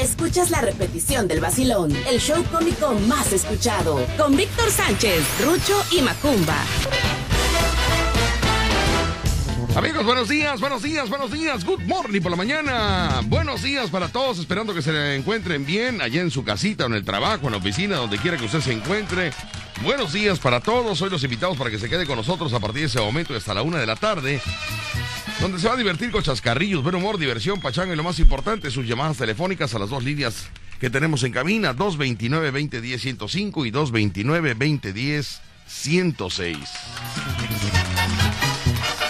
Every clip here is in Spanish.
escuchas la repetición del vacilón, el show cómico más escuchado, con Víctor Sánchez, Rucho y Macumba. Amigos, buenos días, buenos días, buenos días. Good morning por la mañana. Buenos días para todos, esperando que se encuentren bien allá en su casita, en el trabajo, en la oficina, donde quiera que usted se encuentre. Buenos días para todos. Hoy los invitados para que se quede con nosotros a partir de ese momento y hasta la una de la tarde. Donde se va a divertir con chascarrillos, buen humor, diversión, pachanga y lo más importante, sus llamadas telefónicas a las dos líneas que tenemos en cabina, 229-2010-105 y 229-2010-106.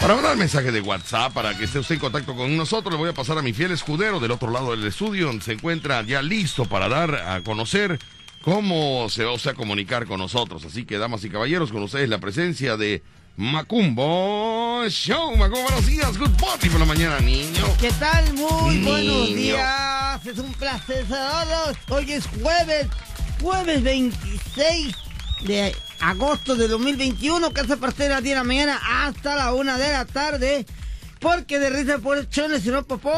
Para mandar mensaje de WhatsApp, para que esté usted en contacto con nosotros, le voy a pasar a mi fiel escudero del otro lado del estudio, se encuentra ya listo para dar a conocer cómo se va a comunicar con nosotros. Así que, damas y caballeros, con ustedes la presencia de Macumbo Show. Macumbo, buenos días. Good morning por la mañana, niño. ¿Qué tal? Muy buenos días. Es un placer saludarlos. Hoy es jueves, jueves 26 de agosto de 2021, que hace partir de las 10 de la mañana hasta la 1 de la tarde. Porque de risa por chones y no popó,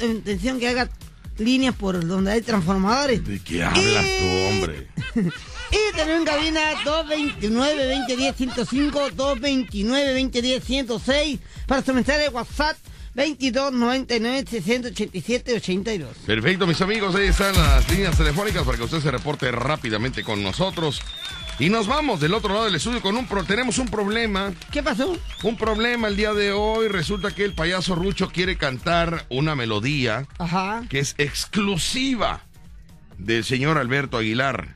intención que haga líneas por donde hay transformadores. ¿De qué hablas tú, hombre? y tenemos en cabina 229-2010-105, 229-2010-106 para su mensaje de WhatsApp 2299-687-82. Perfecto, mis amigos, ahí están las líneas telefónicas para que usted se reporte rápidamente con nosotros. Y nos vamos del otro lado del estudio con un pro tenemos un problema. ¿Qué pasó? Un problema el día de hoy. Resulta que el payaso Rucho quiere cantar una melodía que es exclusiva del señor Alberto Aguilar,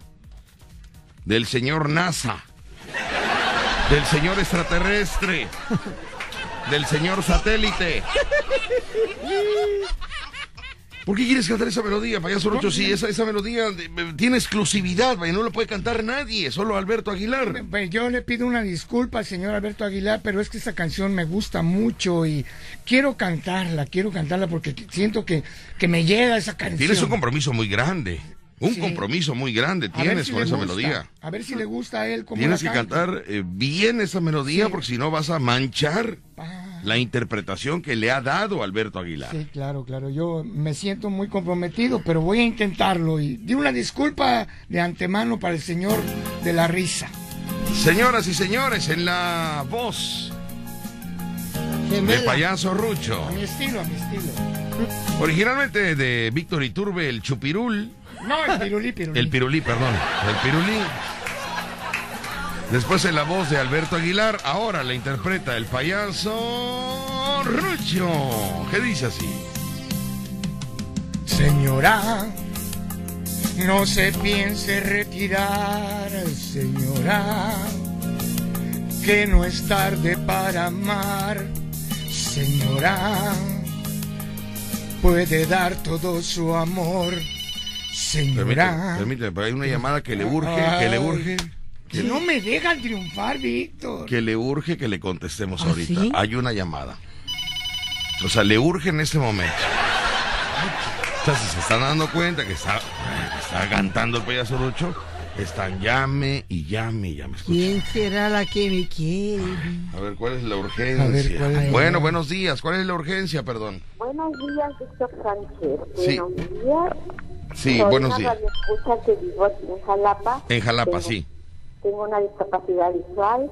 del señor NASA, del señor extraterrestre, del señor satélite. ¿Por qué quieres cantar esa melodía, payaso Rocho? Sí, esa, esa melodía tiene exclusividad, no la puede cantar nadie, solo Alberto Aguilar. Pues yo le pido una disculpa al señor Alberto Aguilar, pero es que esa canción me gusta mucho y quiero cantarla, quiero cantarla porque siento que, que me llega esa canción. Tienes un compromiso muy grande. Un compromiso muy grande tienes con esa melodía. A ver si le gusta a él como Tienes que cantar eh, bien esa melodía porque si no vas a manchar ah. la interpretación que le ha dado Alberto Aguilar. Sí, claro, claro. Yo me siento muy comprometido, pero voy a intentarlo y di una disculpa de antemano para el señor de la risa. Señoras y señores, en la voz de payaso Rucho. A mi estilo, a mi estilo. Originalmente de Víctor Iturbe, el Chupirul. No, el pirulí, pirulí. El pirulí, perdón. El pirulí. Después en la voz de Alberto Aguilar, ahora la interpreta el payaso Rucho. ¿Qué dice así? Señora, no se piense retirar, señora, que no es tarde para amar, señora, puede dar todo su amor Señora. Permíteme, pero hay una llamada que le urge, que le urge. Que no me dejan triunfar, Víctor. Que le urge que le contestemos ¿Ah, ahorita. Hay una llamada. O sea, le urge en este momento. O sea, si se están dando cuenta que está, está cantando el payaso Rucho, están llame y llame y llame. ¿Quién será la que me quiere? A ver, ¿cuál es la urgencia? bueno, buenos días. ¿Cuál es la urgencia, perdón? Buenos días, Víctor Sánchez. Sí. Buenos días. Sí, buenos días. que vivo en Jalapa. En Jalapa, sí. Tengo una discapacidad visual.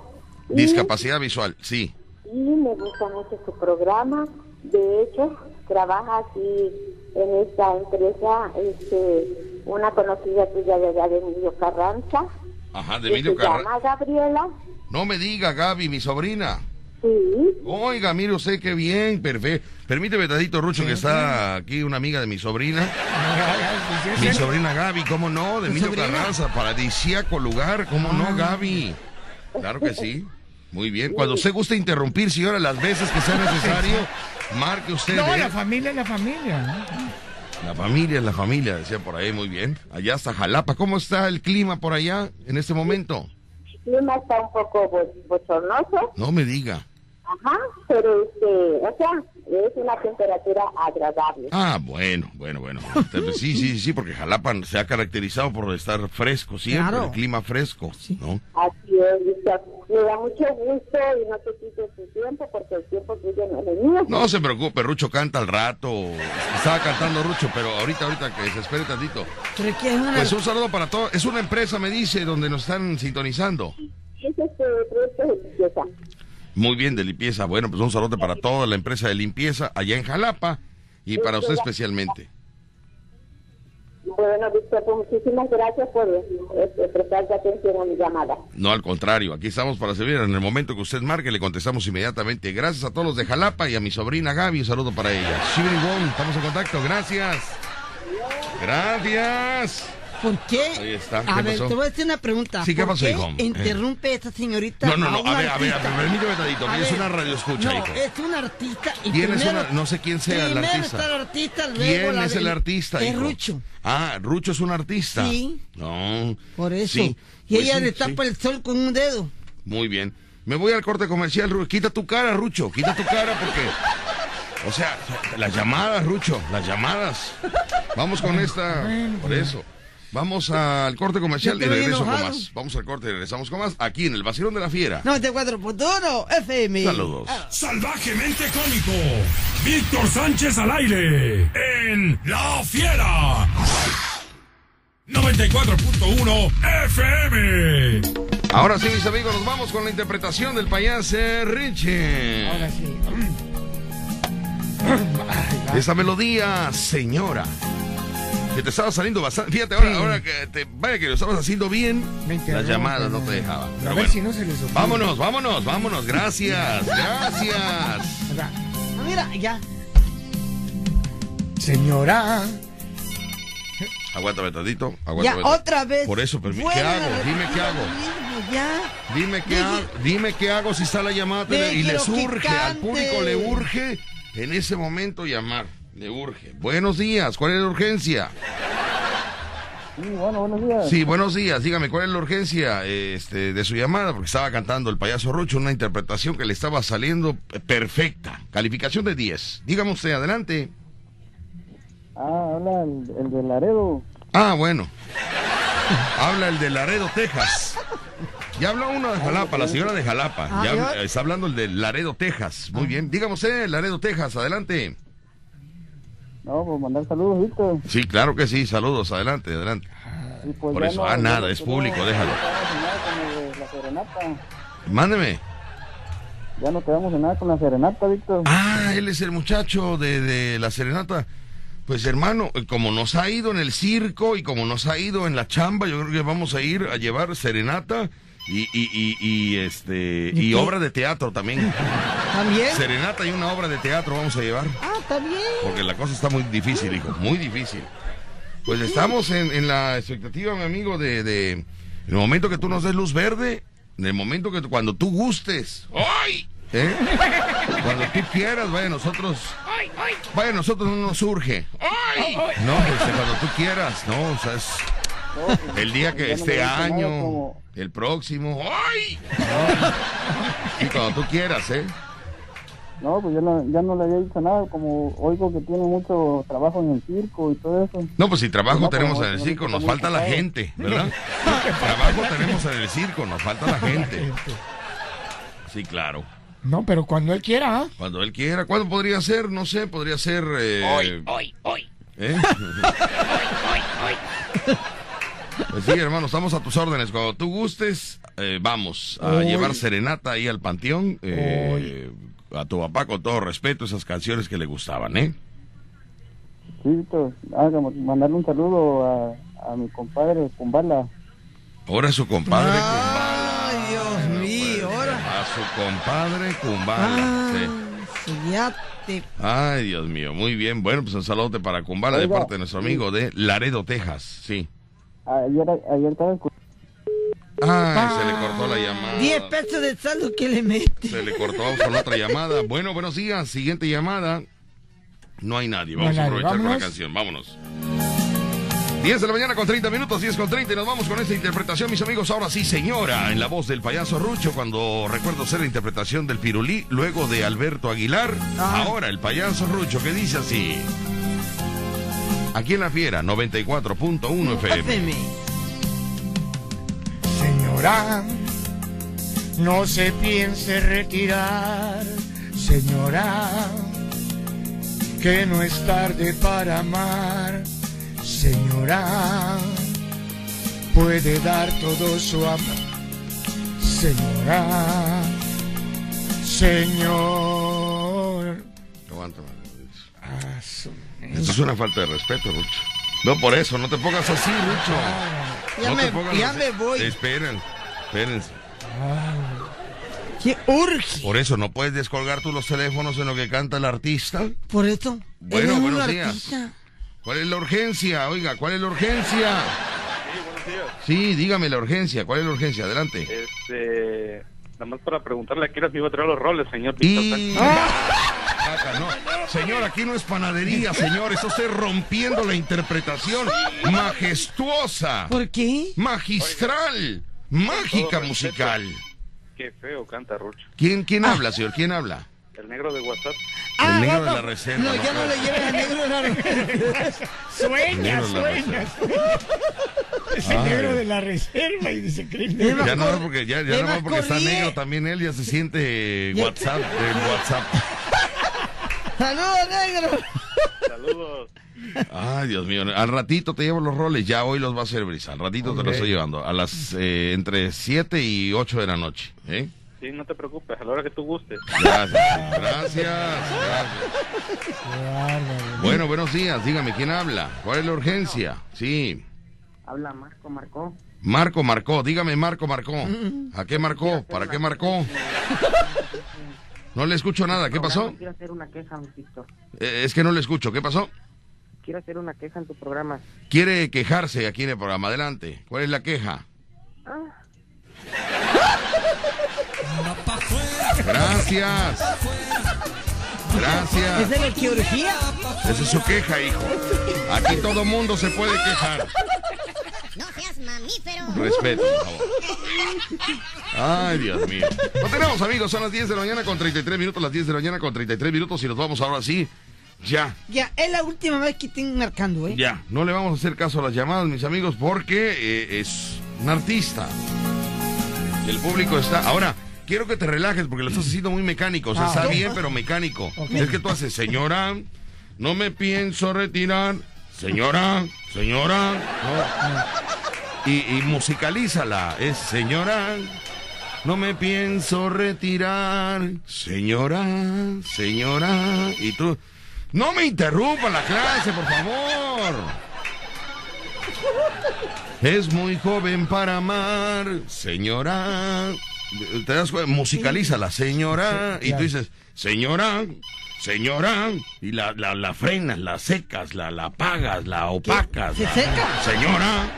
Discapacidad visual, sí. Y me gusta mucho su programa. De hecho, trabaja aquí en esta empresa este, una conocida tuya de allá de Emilio Carranza. Ajá, de Emilio Carranza. Se llama Gabriela. No me diga, Gaby, mi sobrina. Sí. Oiga, mire usted qué bien, perfecto. Permíteme, Tadito Rucho, que está aquí una amiga de mi sobrina. mi sobrina Gaby, ¿cómo no? De Emilio Carranza, paradisíaco lugar, ¿cómo no, ah. Gaby? Claro que sí. Muy bien. Cuando usted guste interrumpir, señora, las veces que sea necesario, marque usted. No, ¿eh? la familia es la familia. La familia es la familia, decía por ahí, muy bien. Allá está Jalapa. ¿Cómo está el clima por allá en este momento? El clima está un poco bochornoso. No me diga. Ajá, pero este, o sea, es una temperatura agradable. Ah, bueno, bueno, bueno. Sí, sí, sí, porque Jalapa se ha caracterizado por estar fresco siempre, el clima fresco, ¿no? Así Víctor. Me da mucho gusto y no te quites tu tiempo porque el tiempo tuyo no es el mío. No se preocupe, Rucho canta al rato. Estaba cantando Rucho, pero ahorita, ahorita que se espere tantito. Es. Pues un saludo para todos. Es una empresa, me dice, donde nos están sintonizando. Es este limpieza. Muy bien, de limpieza. Bueno, pues un saludo para toda la empresa de limpieza allá en Jalapa y para usted especialmente. Bueno, Víctor, pues muchísimas gracias por este, prestarte atención a mi llamada. No, al contrario, aquí estamos para servir. En el momento que usted marque, le contestamos inmediatamente. Gracias a todos los de Jalapa y a mi sobrina Gaby, un saludo para ella. Shibiri Wong, estamos en contacto, gracias. Gracias. ¿Por qué? Ahí está, ¿qué A ver, pasó? te voy a hacer una pregunta. Sí, ¿qué ¿Por pasó, hijo? Eh. interrumpe esta señorita No, no, no, a ver, a ver, a ver, permíteme tantito, es una radio escucha, no, hijo. es un artista y ¿Quién es una- no sé quién sea el artista. está el artista, luego ¿Quién la es el artista, Es hijo? Rucho, Ah, Rucho es un artista. Sí. No. por eso. Sí, y pues ella sí, le sí. tapa el sol con un dedo. Muy bien. Me voy al corte comercial, Rucho. Quita tu cara, Rucho. Quita tu cara porque. O sea, las llamadas, Rucho. Las llamadas. Vamos con esta. Por eso. Vamos al corte comercial y regreso con más. Vamos al corte y regresamos con más. Aquí en el Vacilón de la Fiera. 94.1 FM. Saludos. Salvajemente cómico. Víctor Sánchez al aire. En La Fiera. 94.1 FM. Ahora sí, mis amigos, nos vamos con la interpretación del payaso Richie. Ahora sí. Esa melodía, señora. Que te estaba saliendo bastante. Fíjate, ahora, Sí. ahora que te vaya que lo estabas haciendo bien, las llamadas no te dejaban. A Pero ver bueno. si no se les ofende. Vámonos, vámonos, vámonos. Gracias, gracias. Ah, mira, ya. Señora, Aguántame tantito, Ya, aguántame. otra vez. Por eso, permi- ¿qué hago? Dime qué hago. ya. Dime qué hago, dime qué hago si está la llamada y les urge, al público le urge en ese momento llamar. Le urge. Buenos días, ¿cuál es la urgencia? Sí, bueno, buenos días. Sí, buenos días. Dígame, ¿cuál es la urgencia este, de su llamada? Porque estaba cantando el payaso Rucho, una interpretación que le estaba saliendo perfecta. Calificación de 10. Dígame usted, adelante. Ah, habla el, el de Laredo. Ah, bueno. Habla el de Laredo, Texas. Ya habló uno de Jalapa, la señora de Jalapa. Ya ¿ya? está hablando el de Laredo, Texas. Muy bien. Dígame usted, Laredo, Texas, adelante. No, pues mandar saludos, Víctor. Sí, claro que sí. Saludos, adelante, adelante. Pues Por eso, no- ah, nada, es público, déjalo. Ya no quedamos en nada con lo de la serenata. Mándeme. Ya no quedamos en nada con la serenata, Víctor. Ah, él es el muchacho de, de la serenata. Pues hermano, eh, como nos ha ido en el circo y como nos ha ido en la chamba, yo creo que vamos a ir a llevar serenata y, y, y, y, este y qué? obra de teatro también. ¿También? Serenata y una obra de teatro vamos a llevar. Ah, está bien. Porque la cosa está muy difícil, hijo, muy difícil. Pues estamos en, en la expectativa, mi amigo, de, de en el momento que tú nos des luz verde, en el momento que cuando tú gustes, ¡ay! ¿Eh? Cuando tú quieras, vaya nosotros, vaya nosotros no nos surge. ¡Ay! No, este, cuando tú quieras, no, o sea, es No, el día que no este año, como- el próximo, ¡ay! Y cuando tú quieras, ¿eh? No, pues ya no, ya no le había dicho nada, como oigo que tiene mucho trabajo en el circo y todo eso. No, pues si trabajo No, tenemos en el no, circo, no, nos no, falta la gente, ¿verdad? trabajo tenemos en el circo, nos falta la gente. Sí, claro. no, pero cuando él quiera, ¿ah? Cuando él quiera, ¿cuándo podría ser? No sé, podría ser... hoy, hoy, hoy. Pues sí, hermano, estamos a tus órdenes. Cuando tú gustes, eh, vamos a llevar serenata ahí al panteón. eh, a tu papá, con todo respeto, esas canciones que le gustaban, ¿eh? Sí. Ah, como mandarle un saludo a, a mi compadre Kumbala. Ahora su compadre Ay, Kumbala. Dios mío, ahora. A su compadre Kumbala. Ah, sí. sí, ya te... Ay, Dios mío, muy bien. Bueno, pues un saludo para Kumbala de parte de nuestro amigo de Laredo, Texas. Sí. Ayer, ayer estaba escuchando. Ay, se le cortó la llamada. 10 pesos de saldo que le mete. Se le cortó vamos con otra llamada. Bueno, buenos días. Siguiente llamada. No hay nadie. No Vamos hay a nadie. aprovechar con la canción. Vámonos. 10 de la mañana con 30 minutos, 10 con 30 y nos vamos con esta interpretación, mis amigos. Ahora sí, señora, en la voz del payaso Rucho, cuando recuerdo ser la interpretación del Pirulí, luego de Alberto Aguilar. Ah. Ahora el payaso Rucho, que dice así. Aquí en la fiera, 94.1 FM. Señora, No se piense retirar, señora, que no es tarde para amar, señora. Puede dar todo su amor, señora, señor. Aguanta. Ah, Eso es una falta de respeto, Rucho. No por eso, no te pongas así, Rucho. Ya no me- pongas ya así. me voy. Esperen, espérense. ¿Qué urge? Por eso, ¿no puedes descolgar tú los teléfonos en lo que canta el artista? Por eso. Bueno, buenos días. artista. ¿Cuál es la urgencia? Oiga, ¿cuál es la urgencia? Sí, buenos días. Sí, dígame la urgencia. ¿Cuál es la urgencia? Adelante. Este, nada más para preguntarle a me iba a traer los roles, señor Y... No. Señor, aquí no es panadería, señor. Está usted rompiendo la interpretación majestuosa, ¿Por qué? magistral, mágica musical. Qué feo canta Rucho. ¿Quién, quién habla, señor? ¿Quién habla? El negro de WhatsApp. El negro no, de la reserva, No, no ya no le lleves al negro de la reserva. Sueña, Negro sueña. Es el negro de la reserva y dice más Ya no, porque ya, es ya no, porque está negro también él, ya se siente WhatsApp, de WhatsApp. ¡Saludos, negro! Saludos. Ay, Dios mío. Al ratito te llevo los roles, ya hoy los va a hacer Brisa. Al ratito te los estoy llevando. A las eh, entre 7 y 8 de la noche. ¿eh? Sí, no te preocupes, a la hora que tú gustes. Gracias, gracias, gracias. Bueno, buenos días. Dígame, ¿quién habla? ¿Cuál es la urgencia? Sí. Habla Marco, Marco. Marco marcó. Dígame, Marco marcó. ¿A qué marcó? ¿Para qué marcó? No le escucho nada. ¿Qué pasó? Quiero hacer una queja, Víctor. Eh, es que no le escucho. ¿Qué pasó? Quiero hacer una queja en tu programa. Quiere quejarse aquí en el programa. Adelante. ¿Cuál es la queja? Gracias. Gracias. ¿Esa es la que urgía? Esa es su queja, hijo. Aquí todo mundo se puede quejar. No seas mamífero. Respeto, por favor. Ay, Dios mío. No tenemos, amigos. Son las 10 de la mañana con 33 minutos. Las 10 de la mañana con 33 minutos. Y nos vamos ahora sí. Ya, Ya, es la última vez que estén marcando, ¿eh? ya. No le vamos a hacer caso a las llamadas, mis amigos, porque eh, es un artista. El público está. Ahora, quiero que te relajes porque lo estás haciendo muy mecánico. O sea, Ah, está bien, pero mecánico. Es que tú haces, señora, no me pienso retirar. Señora, señora. no. Y, y musicalízala. Es señora. No me pienso retirar. Señora, señora. Y tú. No me interrumpa la clase, por favor. Es muy joven para amar, señora. Te das cuenta, musicalízala, señora. Y tú dices, señora, señora. Y la, la, la frenas, la secas, la, la apagas, la opacas. ¿Se la- seca? Señora.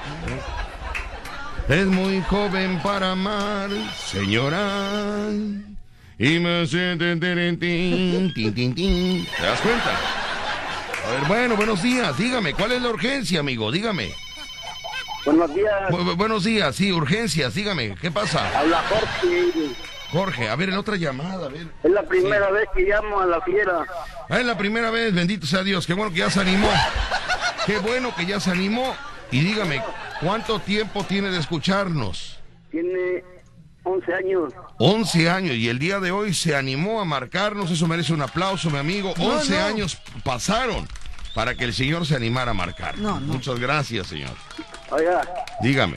Es muy joven para amar, señora. Y me siente tin, tin, tin. ¿Te das cuenta? A ver, bueno, buenos días. Dígame, ¿cuál es la urgencia, amigo? Dígame. Buenos días. Bu- bu- buenos días, sí, urgencias, dígame, ¿qué pasa? Habla Jorge. Jorge, a ver, en otra llamada, a ver. Es la primera vez que llamo a la fiera. Ah, es la primera vez, bendito sea Dios, qué bueno que ya se animó. Qué bueno que ya se animó. Y dígame, ¿cuánto tiempo tiene de escucharnos? Tiene 11 años. 11 años y el día de hoy se animó a marcarnos, eso merece un aplauso, mi amigo. 11 no. años pasaron para que el señor se animara a marcar. No, no. Muchas gracias, señor. Oiga, Dígame,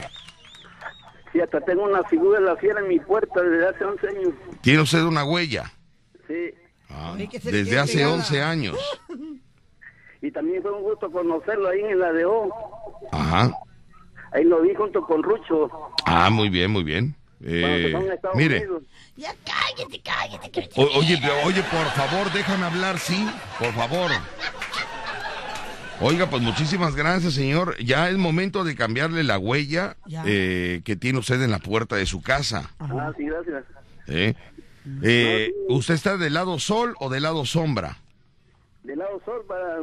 sí, hasta tengo una figura de la fiera en mi puerta desde hace 11 años. ¿tiene usted una huella? Sí. Ah, desde hace pegada. 11 años. Y también fue un gusto conocerlo ahí en el ADO. Ajá. Ahí lo vi junto con Rucho. Ah, muy bien, muy bien. Eh, mire, Unidos. Ya cállate, cállate. o- oye, oye, por favor, déjame hablar, sí, por favor. Oiga, pues muchísimas gracias, señor. Ya es momento de cambiarle la huella eh, que tiene usted en la puerta de su casa. Ah, sí, gracias. ¿eh? Eh, ¿Usted está del lado sol o del lado sombra? Del lado sol para,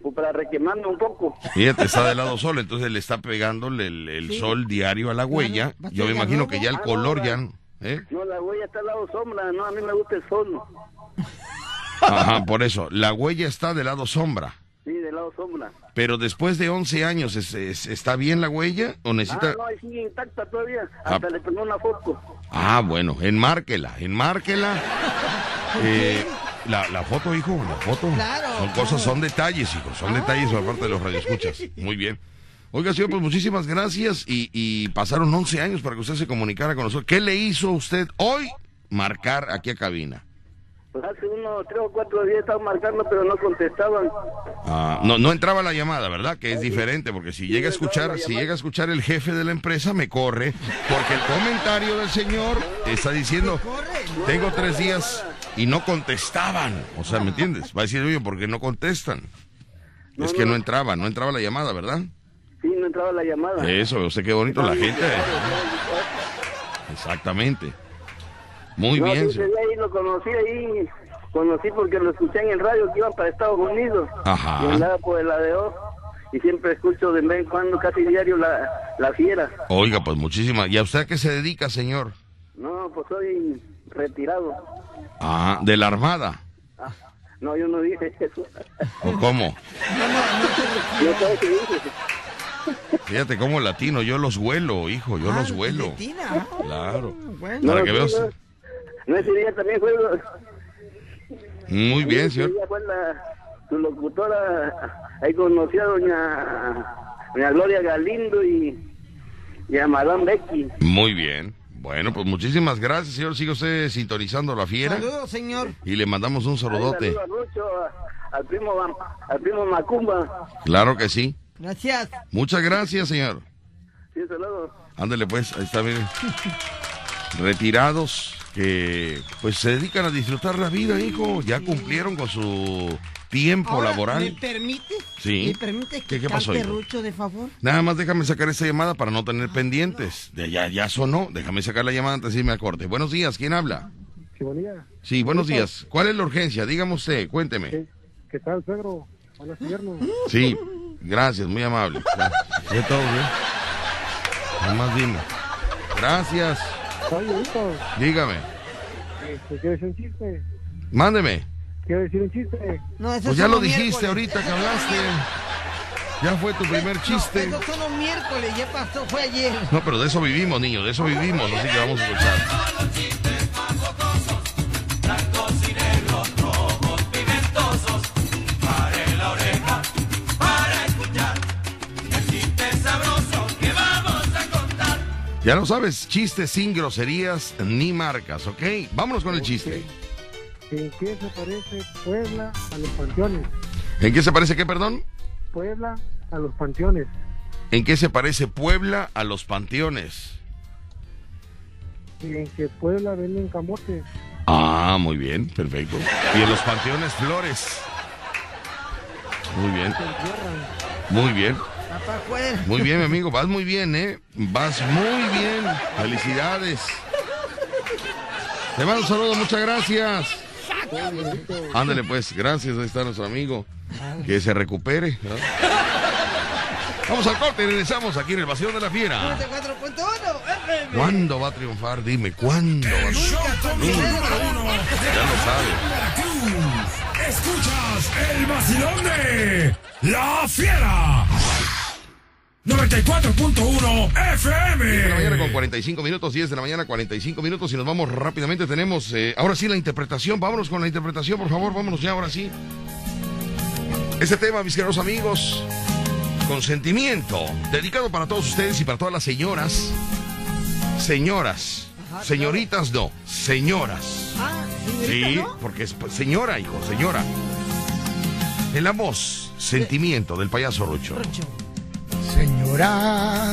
pues, para requemarme un poco. Fíjate, está del lado sol, entonces le está pegándole el, el Sí. sol diario a la huella. Yo me imagino que ya el Ah, color no, ya... ¿eh? No, la huella está al lado sombra. No, a mí me gusta el sol. Ajá, por eso. La huella está del lado sombra. Sí, del lado sombra. Pero después de 11 años, ¿es- es- ¿está bien la huella o necesita...? Ah, no, ahí sigue intacta todavía. Ah. Hasta le tomé una foto. Ah, bueno, enmárquela, enmárquela. Eh, la, la foto, hijo, la foto. Claro, Son cosas, son detalles, hijo, son detalles por parte de los radioescuchas. Muy bien. Oiga, señor, pues muchísimas gracias y, y pasaron 11 años para que usted se comunicara con nosotros. ¿Qué le hizo usted hoy marcar aquí a cabina? Pues hace unos tres o cuatro días estaba marcando, pero no contestaban. Ah, no, no entraba la llamada, ¿verdad? Que es diferente, porque si llega a escuchar, si llega a escuchar el jefe de la empresa, me corre, porque el comentario del señor está diciendo, tengo tres días y no contestaban. O sea, ¿me entiendes? Va a decir, oye, ¿por qué no contestan? Es que no entraba, no entraba la llamada, ¿verdad? Sí, no entraba la llamada. Eso, usted qué bonito la gente. Exactamente. Muy no, bien. sí, ahí lo conocí ahí. Conocí porque lo escuché en el radio que iban para Estados Unidos. Ajá. Y andaba por el ADO. Y siempre escucho de vez en cuando, casi diario, la, la fiera. Oiga, pues muchísimas. ¿Y a usted a qué se dedica, señor? No, pues soy retirado. Ah, de la Armada. No, yo no dije eso. ¿O cómo? Yo sabes qué dije. Fíjate cómo latino, yo los huelo, hijo, yo los huelo. Claro. No, Para que veas. no. Ese día también fue... Muy bien, ese señor. día fue la, su locutora. Ahí conocí a doña, doña Gloria Galindo y, y a Madame Becky. Muy bien. Bueno, pues muchísimas gracias, señor. Sigue usted sintonizando la fiera. Saludos, señor. Y le mandamos un saludote. Saludos al primo, al primo Macumba. Claro que sí. Gracias. Muchas gracias, señor. Sí, saludos. Ándele pues, ahí está, miren. Retirados que pues se dedican a disfrutar la vida, hijo. Ya cumplieron con su tiempo Ahora, laboral. ¿Me permite? Sí. ¿Me permite que ¿Qué- qué pasó, cante hijo? Rucho, de favor? Nada más déjame sacar esta llamada para no tener pendientes. De ya, ya sonó. Déjame sacar la llamada antes de irme a corte. Buenos días, ¿quién habla? Sí, buen día. Sí, buenos días. ¿Cuál es la urgencia? Dígame usted, cuénteme. ¿Qué, qué tal, suegro? Buenos inviernos. Sí, gracias, muy amable. ¿De todo bien? Nada más dime. Gracias. Oye, Dígame. este, quiero decir un chiste. Mándeme. Quiero decir un chiste. No, eso Pues ya lo dijiste ahorita que hablaste. Ya fue tu primer chiste. Esos son los miércoles, ya pasó, fue ayer. No, pero de eso vivimos, niño, de eso vivimos, así que vamos a escuchar. Ya lo sabes, chistes sin groserías ni marcas, ¿ok? Vámonos con el chiste. ¿En qué se parece Puebla a los panteones? ¿En qué se parece qué, perdón? Puebla a los panteones. ¿En qué se parece Puebla a los panteones? En que Puebla venden camotes. Ah, muy bien, perfecto. Y en los panteones flores. Muy bien. Muy bien. Muy bien, mi amigo. Vas muy bien, ¿eh? Vas muy bien. Felicidades. Te mando un saludo, muchas gracias. Ándale, pues, gracias. Ahí está nuestro amigo. Que se recupere. ¿no? Vamos al corte y regresamos aquí en el Vacío de la Fiera. 94.1 FM. ¿Cuándo va a triunfar? Dime, ¿cuándo? va a triunfar? Ya lo sabe. Escuchas el vacilón de La Fiera. 94.1 FM. 10 de la mañana con 45 minutos, 10 de la mañana 45 minutos y nos vamos rápidamente. Tenemos eh, ahora sí la interpretación. Vámonos con la interpretación, por favor, vámonos ya ahora sí. Este tema, mis queridos amigos, consentimiento, dedicado para todos ustedes y para todas las señoras. Señoras, señoritas no, señoras. Ah, Sí, porque es pues, señora, hijo, señora. En la voz, sentimiento del payaso Rucho. Señora,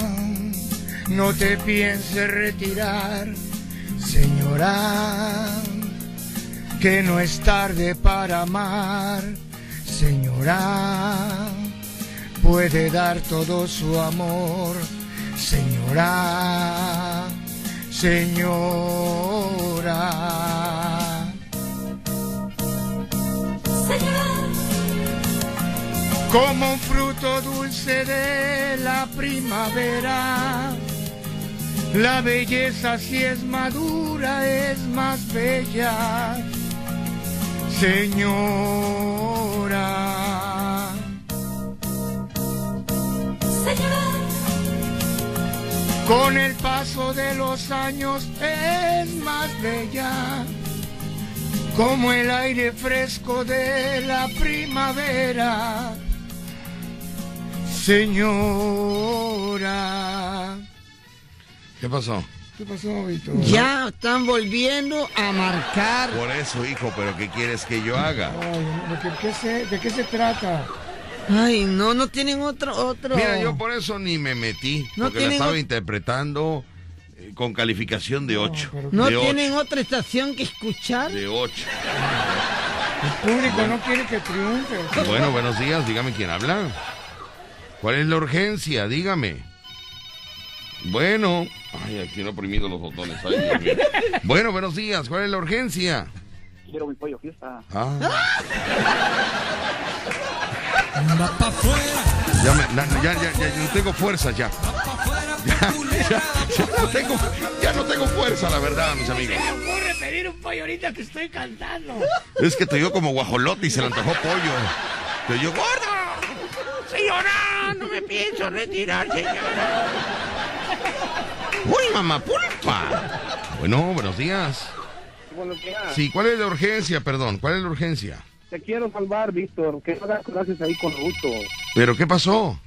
no te pienses retirar. Señora, que no es tarde para amar. Señora, puede dar todo su amor. Señora, señora. Como un fruto dulce de la primavera, la belleza si es madura es más bella. Señora, Con el paso de los años es más bella, como el aire fresco de la primavera. Señora. ¿Qué pasó? ¿Qué pasó, Víctor? Ya están volviendo a marcar. Por eso, hijo, pero ¿qué quieres que yo haga? Ay, ¿de qué, qué se, ¿De qué se trata? Ay, no, no tienen otro, otro. Mira, yo por eso ni me metí, No porque la estaba interpretando eh, con calificación de 8. ¿No de tienen otra estación que escuchar? De 8. El público no quiere que triunfe. Bueno, buenos días, dígame quién habla. ¿Cuál es la urgencia? Dígame. Bueno, ay, aquí no he oprimido los botones. ay, Dios mío. Bueno, buenos días, ¿cuál es la urgencia? Quiero mi pollo fiesta. Ah. Ya, me- na- ya, ya, ya, no tengo fuerza ya. Ya, ya, ya no tengo, ya no tengo fuerza, la verdad, mis amigos. me ocurre pedir un pollo ahorita que estoy cantando? Es que te dio como guajolote y se le antojó pollo. Te dio gorda. Señora, no me pienso retirar, señora. Uy, mamá pulpa. Bueno, buenos días. Buenos días. Sí, ¿cuál es la urgencia? Perdón, ¿cuál es la urgencia? Te quiero salvar, Víctor. Que no hagas corajes ahí con Ruto. ¿Pero qué pasó?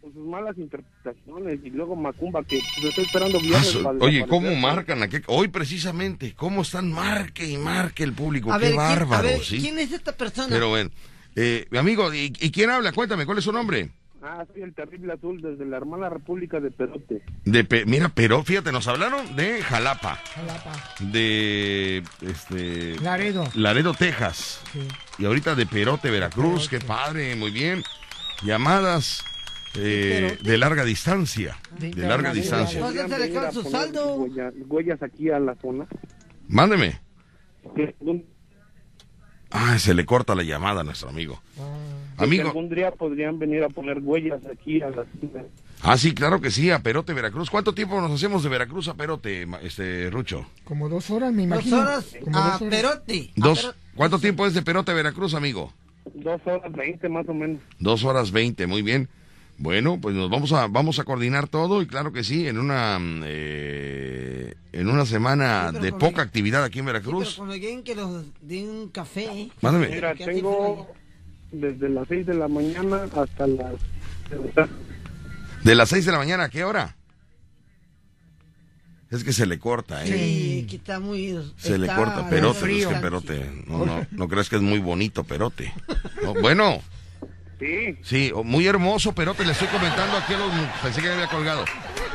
Con sus malas interpretaciones. Y luego Macumba, que pues, estoy esperando Ah, viernes so- para Oye, ¿cómo marcan aquí? Hoy precisamente, ¿cómo están marque y marque el público? A qué ver, ¿quién, a bárbaro, ver, ¿sí? ¿quién es esta persona? Pero bueno, eh, mi amigo, ¿y, y quién habla? Cuéntame, ¿cuál es su nombre? Ah, soy el terrible azul desde la hermana República de Perote. De Pe- mira, pero fíjate, nos hablaron de Jalapa, Jalapa. de este Laredo. Laredo, Texas. Sí. Y ahorita de Perote, Veracruz, qué padre, muy bien. Llamadas eh, de larga distancia, de larga distancia. Entonces se le su saldo. Huellas, huellas aquí a la zona. Mándeme. Ah, se le corta la llamada a nuestro amigo. que Amigo, algún día podrían venir a poner huellas aquí a la ah, sí, claro que sí, a Perote, Veracruz. ¿Cuánto tiempo nos hacemos de Veracruz a Perote, este Rucho? Como dos horas, me Dos imagino. horas Como a dos horas. Perote. A Dos, Perote. ¿Cuánto tiempo es de Perote, Veracruz, amigo? Dos horas veinte más o menos. Dos horas veinte, muy bien. Bueno, pues nos vamos a vamos a coordinar todo y claro que sí, en una mm, eh, en una semana Sí, pero de con poca actividad aquí en Pero Veracruz. cuando lleguen que los den un café. Mándame. Mira, ¿Qué hace tengo desde las seis de la mañana hasta las... De las seis de la mañana, ¿a qué hora? Es que se le corta, ¿eh? Sí, que está muy. Se le corta Perote, frío. es que Perote, no, no, no crees que es muy bonito Perote. No, bueno, Sí, sí, o- muy hermoso Perote, le estoy comentando aquí a los, pensé que me había colgado.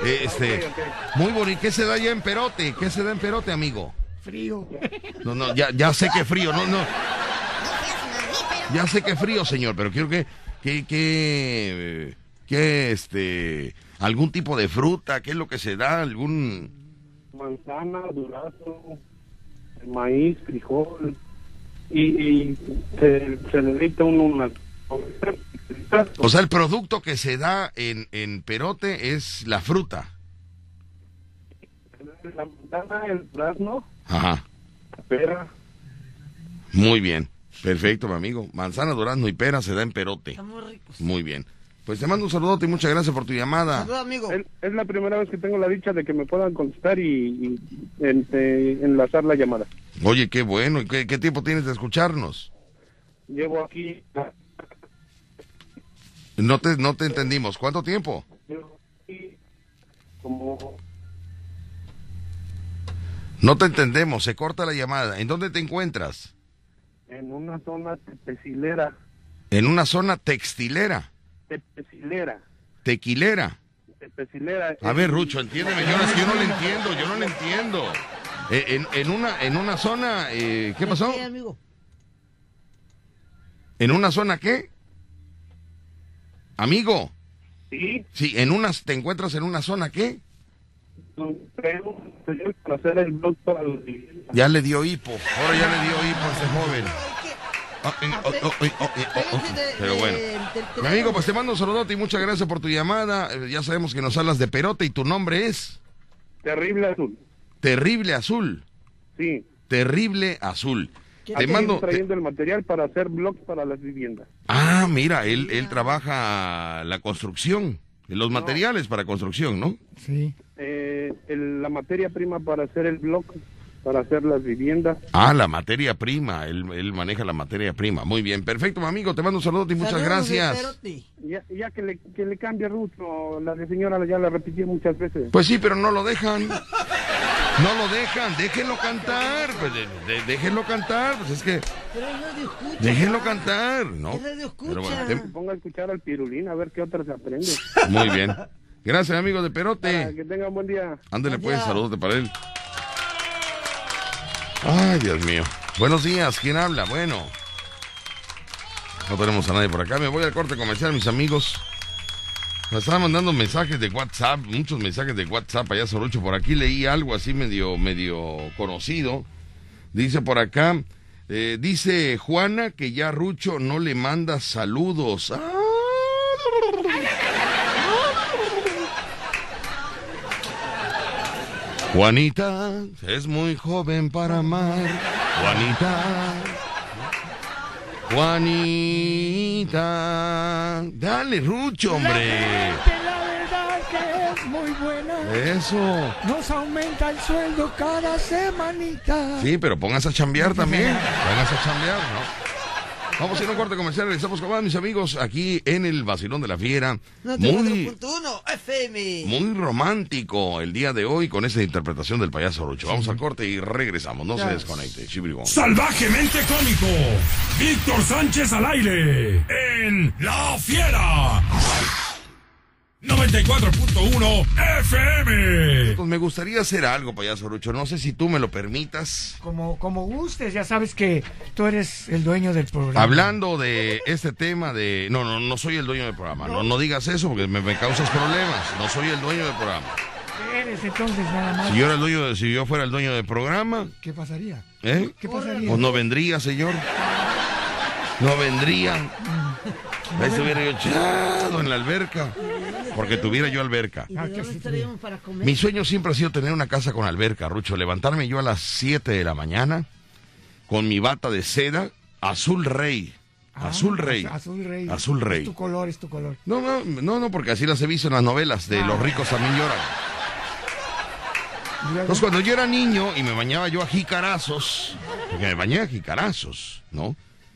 Eh, este, muy bonito, ¿qué se da allá en Perote? ¿Qué se da en Perote, amigo? Frío. No, no, ya, ya sé que frío, no, no. Ya sé que frío, señor, pero quiero que, que, que, que, este, algún tipo de fruta, ¿qué es lo que se da? ¿Algún, manzana, durazno, maíz, frijol. Y, y se, se deleita uno una... o sea, el producto que se da en, en Perote es la fruta? La manzana, el durazno, Ajá. la pera. Muy bien, perfecto, mi amigo. Manzana, durazno y pera se da en perote. Está muy rico. Muy bien. Pues te mando un saludote y muchas gracias por tu llamada. Saludos, amigo. Es, es la primera vez que tengo la dicha de que me puedan contestar y, y ente- enlazar la llamada. Oye, qué bueno. ¿Y qué, qué tiempo tienes de escucharnos? Llevo aquí... No te, no te entendimos. ¿Cuánto tiempo? llevo aquí como No te entendemos. Se corta la llamada. ¿En dónde te encuentras? En una zona tepecilera. En una zona textilera, Tepecilera. tequilera. Tepecilera. A ver, Rucho, entiéndeme. Yo, no- es que yo no le entiendo. Yo no le entiendo. Eh, En, en una, en una zona, eh, ¿qué pasó? Sí, amigo. ¿En una zona qué? Amigo. Sí, Sí, en unas, ¿te encuentras en una zona qué? Pero para hacer el blog para los viviendas. Ya le dio hipo. Ahora ya le dio hipo a este joven. Pero bueno. Mi amigo, pues te mando un saludote y muchas gracias por tu llamada. Eh, Ya sabemos que nos hablas de perote y tu nombre es Terrible azul. Terrible Azul. Sí. Terrible Azul. Te mando. te- trayendo el material para hacer blogs para las viviendas. Ah, mira, él, él trabaja la construcción. Los materiales para construcción, ¿no? Sí. Eh, el- la materia prima para hacer el bloque, para hacer las viviendas. Ah, la materia prima. Él, él maneja la materia prima. Muy bien. Perfecto, mi amigo. Te mando un saludo y muchas gracias. Ya, ya que, le, que le cambie la de señora ya la repetí muchas veces. Pues sí, pero no lo dejan. No lo dejan. Déjenlo cantar. Pues de- de- déjenlo cantar. Pues es que. Pero radio escucha. Déjenlo cantar, ¿no? Es radio Pero bueno, escucha. te- Ponga a escuchar al pirulín, a ver qué otra se aprende. Muy bien. Gracias, amigo de Para Perote. que tengan buen día. Ándale pues, saludos para él. Ay, Dios mío. Buenos días, ¿quién habla? Bueno. No tenemos a nadie por acá. Me voy al corte comercial, mis amigos. Me estaban mandando mensajes de WhatsApp, muchos mensajes de WhatsApp allá Sorucho. Por aquí leí algo así medio, medio conocido. Dice por acá, eh, dice Juana que ya Rucho no le manda saludos. Ah. Juanita es muy joven para amar. Juanita. Juanita. Dale, Rucho, hombre. La verdad que es muy buena. Eso. Nos aumenta el sueldo cada semanita. Sí, pero pónganse a chambear también. Pónganse a chambear, ¿no? Vamos a ir a un corte comercial. Regresamos con más, mis amigos, aquí en el Vacilón de la Fiera. Muy, 94.1 FM. muy romántico el día de hoy con esa interpretación del payaso Rucho. Vamos al corte y regresamos. No se desconecte. Chibribón. Salvajemente cómico. Víctor Sánchez al aire. En La Fiera. 94.1 FM. Pues me gustaría hacer algo, payaso Rucho. No sé si tú me lo permitas. Como, como gustes, ya sabes que tú eres el dueño del programa. Hablando de este tema de... No, no, no soy el dueño del programa. No, no digas eso porque me, me causas problemas. No soy el dueño del programa. Eres entonces nada más. Si yo, era el dueño de- si yo fuera el dueño del programa, ¿Qué pasaría? ¿eh? ¿Qué pasaría? Pues no vendría, señor. No vendría. Ahí estuviera yo echado en la alberca. Porque tuviera yo alberca. ¿Y de dónde estaríamos para comer? Mi sueño siempre ha sido tener una casa con alberca, Rucho. Levantarme yo a las 7 de la mañana con mi bata de seda, azul rey. Ah, azul rey. az- Azul rey. Azul rey. Es tu color, es tu color. No, no, no, no, porque así las he visto en las novelas de Los ricos también lloran. Entonces, cuando yo era niño y me bañaba yo a jicarazos, porque me bañé a jicarazos, ¿no?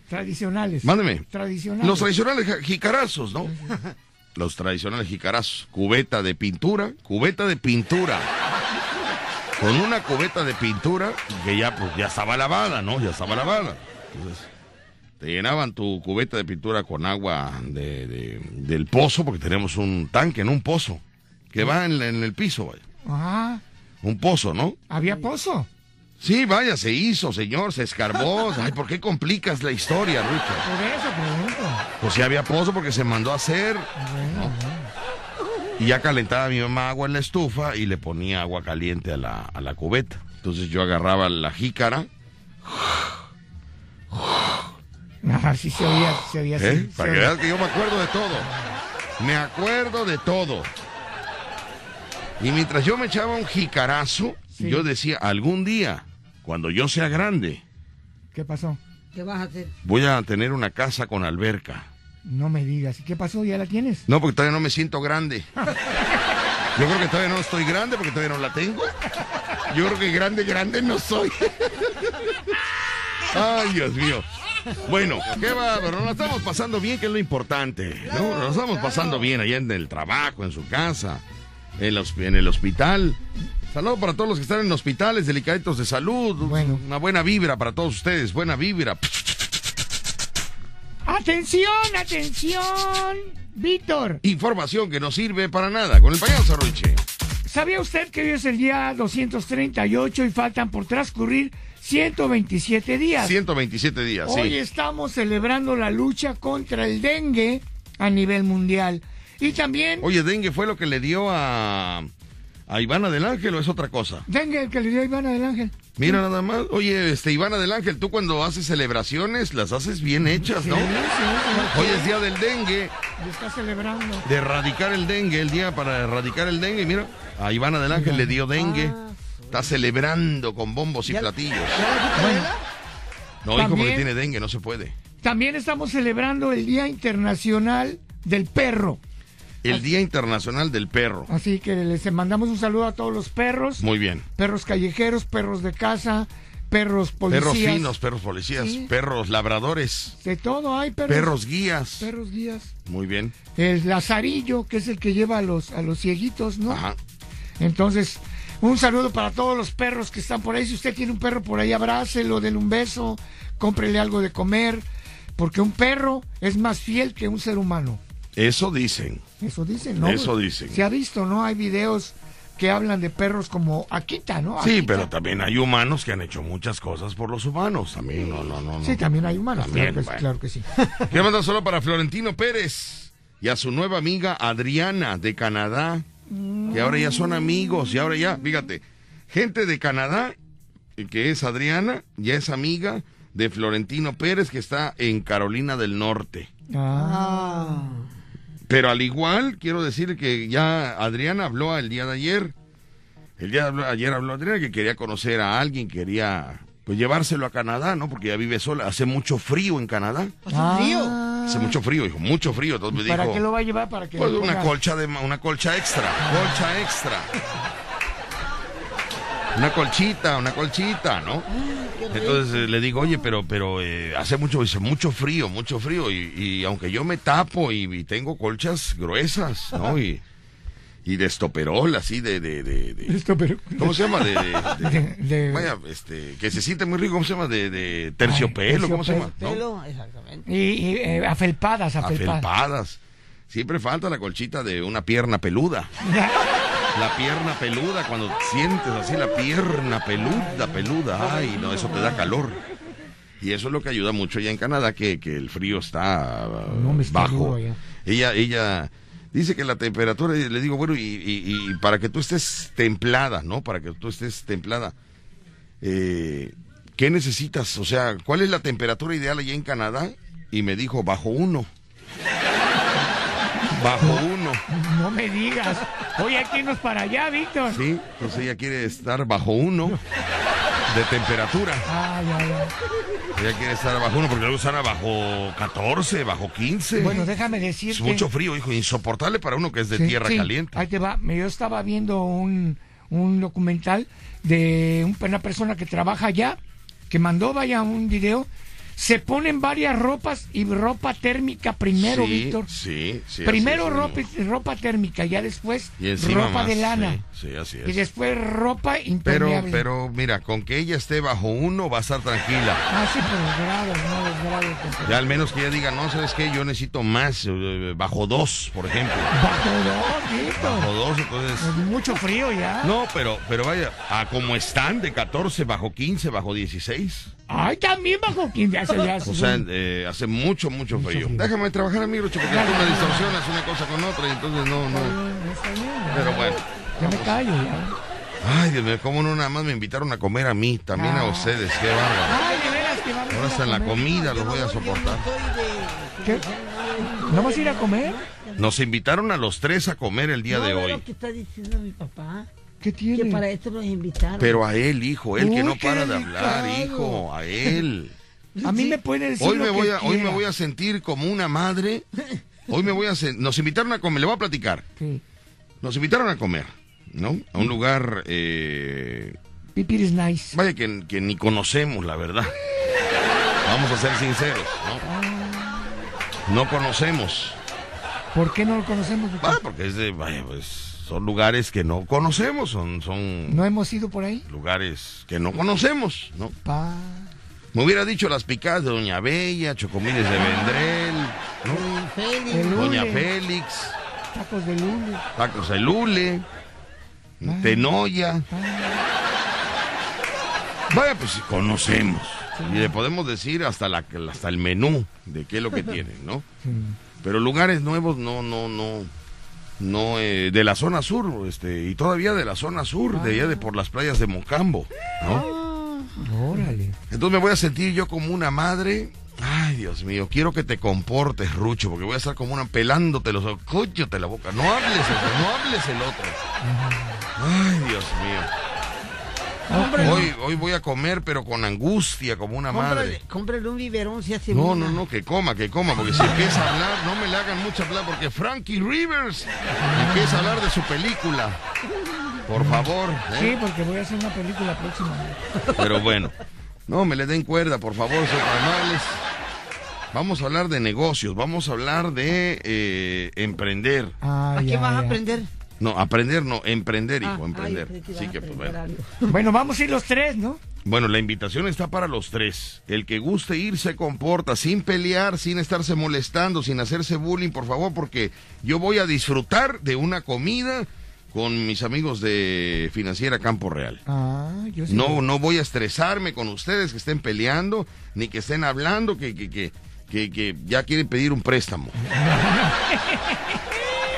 Tradicionales. Mándeme. Tradicionales. Los tradicionales jicarazos, ¿no? Los tradicionales jicarazos. Cubeta de pintura, cubeta de pintura. Con una cubeta de pintura que ya, pues, ya estaba lavada, ¿no? Ya estaba lavada. Entonces, te llenaban tu cubeta de pintura con agua de, de- del pozo, porque tenemos un tanque, en un pozo, que va en, en el piso, vaya. Ah, Un pozo, ¿no? había pozo. Sí, vaya, se hizo, señor, se escarbó. Ay, ¿por qué complicas la historia, Rucho? Por eso pregunto. Pues sí había pozo porque se mandó a hacer. ¿no? Y ya calentaba mi mamá agua en la estufa y le ponía agua caliente a la, a la cubeta. Entonces yo agarraba la jícara, Ah, sí se oía, se oía. ¿eh? se para que oía. veas que yo me acuerdo de todo. Me acuerdo de todo. Y mientras yo me echaba un jicarazo, yo decía, algún día, cuando yo sea grande, ¿Qué pasó? ¿Qué vas a hacer? voy a tener una casa con alberca. No me digas. ¿Y qué pasó? ¿Ya la tienes? No, porque todavía no me siento grande. Yo creo que todavía no estoy grande porque todavía no la tengo. Yo creo que grande, grande no soy. Ay, Dios mío. Bueno, qué bárbaro, nos la estamos pasando bien, que es lo importante. ¿no? Nos estamos pasando bien allá en el trabajo, en su casa, en, los- en el hospital. Saludos para todos los que están en hospitales, delicaditos de salud. Una buena vibra para todos ustedes, buena vibra. ¡Atención, atención! Víctor, Información que no sirve para nada con el payaso Ruche. ¿sabía usted que hoy es el día 238 y faltan por transcurrir 127 días? 127 días, sí. Hoy estamos celebrando la lucha contra el dengue a nivel mundial. Y también Oye, dengue fue lo que le dio a, a Ivana del Ángel o es otra cosa. dengue el que le dio a Ivana del Ángel. Mira nada más. Oye, este Ivana del Ángel, tú cuando haces celebraciones las haces bien hechas, ¿no? Sí, sí, sí. Hoy es día del dengue, Y está celebrando. de erradicar el dengue, el día para erradicar el dengue. Mira, a Ivana del Ángel le dio dengue. Está celebrando con bombos y platillos. No, hijo, porque tiene dengue, no se puede. También estamos celebrando el Día Internacional del Perro. El Día Internacional del Perro. Así que les mandamos un saludo a todos los perros. Muy bien. Perros callejeros, perros de casa, perros policías. Perros finos, perros policías, Sí. perros labradores, De todo hay perros. perros guías. Perros guías. Muy bien. El lazarillo, que es el que lleva a los, a los cieguitos, ¿no? Ajá. Entonces, un saludo para todos los perros que están por ahí. Si usted tiene un perro por ahí, abrácelo, denle un beso, cómprele algo de comer, porque un perro es más fiel que un ser humano. Eso dicen. Eso dicen, ¿no? Eso dicen. Se ha visto, ¿no? Hay videos que hablan de perros como Akita, ¿no? Sí, pero también hay humanos que han hecho muchas cosas por los humanos. También, no, no, no. no. Sí, también hay humanos, También, claro, que, bueno. claro que sí. Quiero mandar solo para Florentino Pérez y a su nueva amiga Adriana de Canadá, que ahora ya son amigos y ahora ya, fíjate, gente de Canadá, eh, que es Adriana, ya es amiga de Florentino Pérez, que está en Carolina del Norte. Ah. Pero al igual, quiero decir que ya Adriana habló el día de ayer. El día de ayer habló Adriana que quería conocer a alguien, quería pues llevárselo a Canadá, ¿no? Porque ya vive sola. Hace mucho frío en Canadá. Ah. Hace mucho frío, dijo, mucho frío. Entonces me ¿Para dijo, qué lo va a llevar? Para que pues una ponga- colcha de una colcha extra, colcha extra. Una colchita, una colchita, ¿no? Entonces eh, le digo, oye, pero pero eh, hace mucho, dice, mucho frío, mucho frío. Y, y aunque yo me tapo y, y tengo colchas gruesas, ¿no? Y, y de estoperol, así de... de, ¿Cómo se llama? De, de- de- De- de- vaya, este, que se siente muy rico, ¿cómo se llama? De, de terciopelo, ¿cómo se llama? ¿No? Pelo, exactamente. Y, y, eh, afelpadas, afelpadas. Afelpadas. Siempre falta la colchita de una pierna peluda. La pierna peluda, cuando sientes así la pierna peluda, peluda, ay, no, eso te da calor. Y eso es lo que ayuda mucho allá en Canadá, que, que el frío está No me está bajo. Ella, ella dice que la temperatura, le digo, bueno, y, y- y para que tú estés templada, ¿no? Para que tú estés templada, eh, ¿qué necesitas? O sea, ¿cuál es la temperatura ideal allá en Canadá? Y me dijo, bajo uno. Bajo uno. No me digas. Oye, hay que irnos para allá, Víctor. Sí, entonces ella quiere estar bajo uno de temperatura. Ah, ya, ya. Ella quiere estar bajo uno porque luego estar bajo 14, bajo 15. Bueno, déjame decirte. es mucho frío, hijo, insoportable para uno que es de Sí, tierra sí, caliente. Ahí te va. Yo estaba viendo un, un documental de un- una persona que trabaja allá, que mandó, vaya, un video. Se ponen varias ropas y ropa térmica primero, sí, Víctor. Sí, sí. primero ropa, ropa térmica, ya después Y ropa más, de lana. Sí, sí, así Y es. después ropa Pero, impermeable. pero mira, con que ella esté bajo uno va a estar tranquila. Ah, sí, por los grados, no los grados. Ya al menos que ella diga, no, ¿sabes qué? Yo necesito más, eh, bajo dos, por ejemplo. Bajo dos, Víctor. Bajo dos, entonces... Pues Mucho frío ya. No, pero, pero vaya, a como están de 14, bajo 15, bajo 16. Ay, también bajo 15. Ya O sea, eh, hace mucho, mucho frío. Déjame trabajar, amigo, porque tú me distorsionas una cosa con otra y entonces no, no. Pero bueno. Ya me callo, ya. Ay, Dios mío, cómo no nada más me invitaron a comer a mí, también a Ah. ustedes, qué bárbaro. Ay, de veras que vamos Ahora hasta en la comida los voy a soportar. ¿Qué? ¿Vamos a ir a comer? Nos invitaron a los tres a comer el día ¿No de hoy. lo que está diciendo mi papá? ¿Qué tiene? Que para esto los invitaron. Pero a él, hijo, él que no para de hablar, hijo, a él. A mí me puede decir Hoy lo me que voy a, hoy me voy a sentir como una madre. Hoy me voy a sen- nos invitaron a comer, le voy a platicar. Sí. Nos invitaron a comer, ¿no? A un lugar eh, Pipir is nice. vaya que, que ni conocemos, la verdad. Vamos a ser sinceros, ¿no? No conocemos. ¿Por qué no lo conocemos? Ah, porque es de, vaya, pues son lugares que no conocemos, son, son ¿No hemos ido por ahí? lugares que no conocemos, ¿no? Pa... Me hubiera dicho las picadas de Doña Bella, Chocomiles de Vendrel, ¿no? El Félix. El Doña Lule, Félix, Tacos de lule. Tacos de Lule, Tenoya. Vaya, pues sí, conocemos. Y le podemos decir hasta, la, hasta el menú de qué es lo que tienen, ¿no? Pero lugares nuevos no, no, no, no, eh, de la zona sur, este, y todavía de la zona sur, de allá de por las playas de Mocambo, ¿no? Órale. Entonces me voy a sentir yo como una madre. Ay, Dios mío, quiero que te comportes, Rucho, porque voy a estar como una pelándote los ojos. Cóllate la boca. No hables eso, no hables el otro. Ay, Dios mío. Hoy, hoy voy a comer, pero con angustia, como una madre. Cómprale, cómprale un biberón si hace No, una. no, no, que coma, que coma, porque si empieza a hablar, no me le hagan mucha hablar, porque Frankie Rivers empieza a hablar de su película. Por favor. ¿eh? Sí, porque voy a hacer una película próxima. Pero bueno, no me le den cuerda, por favor, soy amables. Vamos a hablar de negocios, vamos a hablar de eh, emprender. ¿A qué vas a aprender? No, aprender no, emprender, hijo, Ah, emprender. ay, creí que pues bueno. Bueno, vamos a ir los tres, ¿no? Bueno, la invitación está para los tres. El que guste ir se comporta sin pelear, sin estarse molestando, sin hacerse bullying, por favor, porque yo voy a disfrutar de una comida con mis amigos de Financiera Campo Real. Ah, yo sí. No, no voy a estresarme con ustedes que estén peleando, ni que estén hablando, que, que, que, que, que ya quieren pedir un préstamo.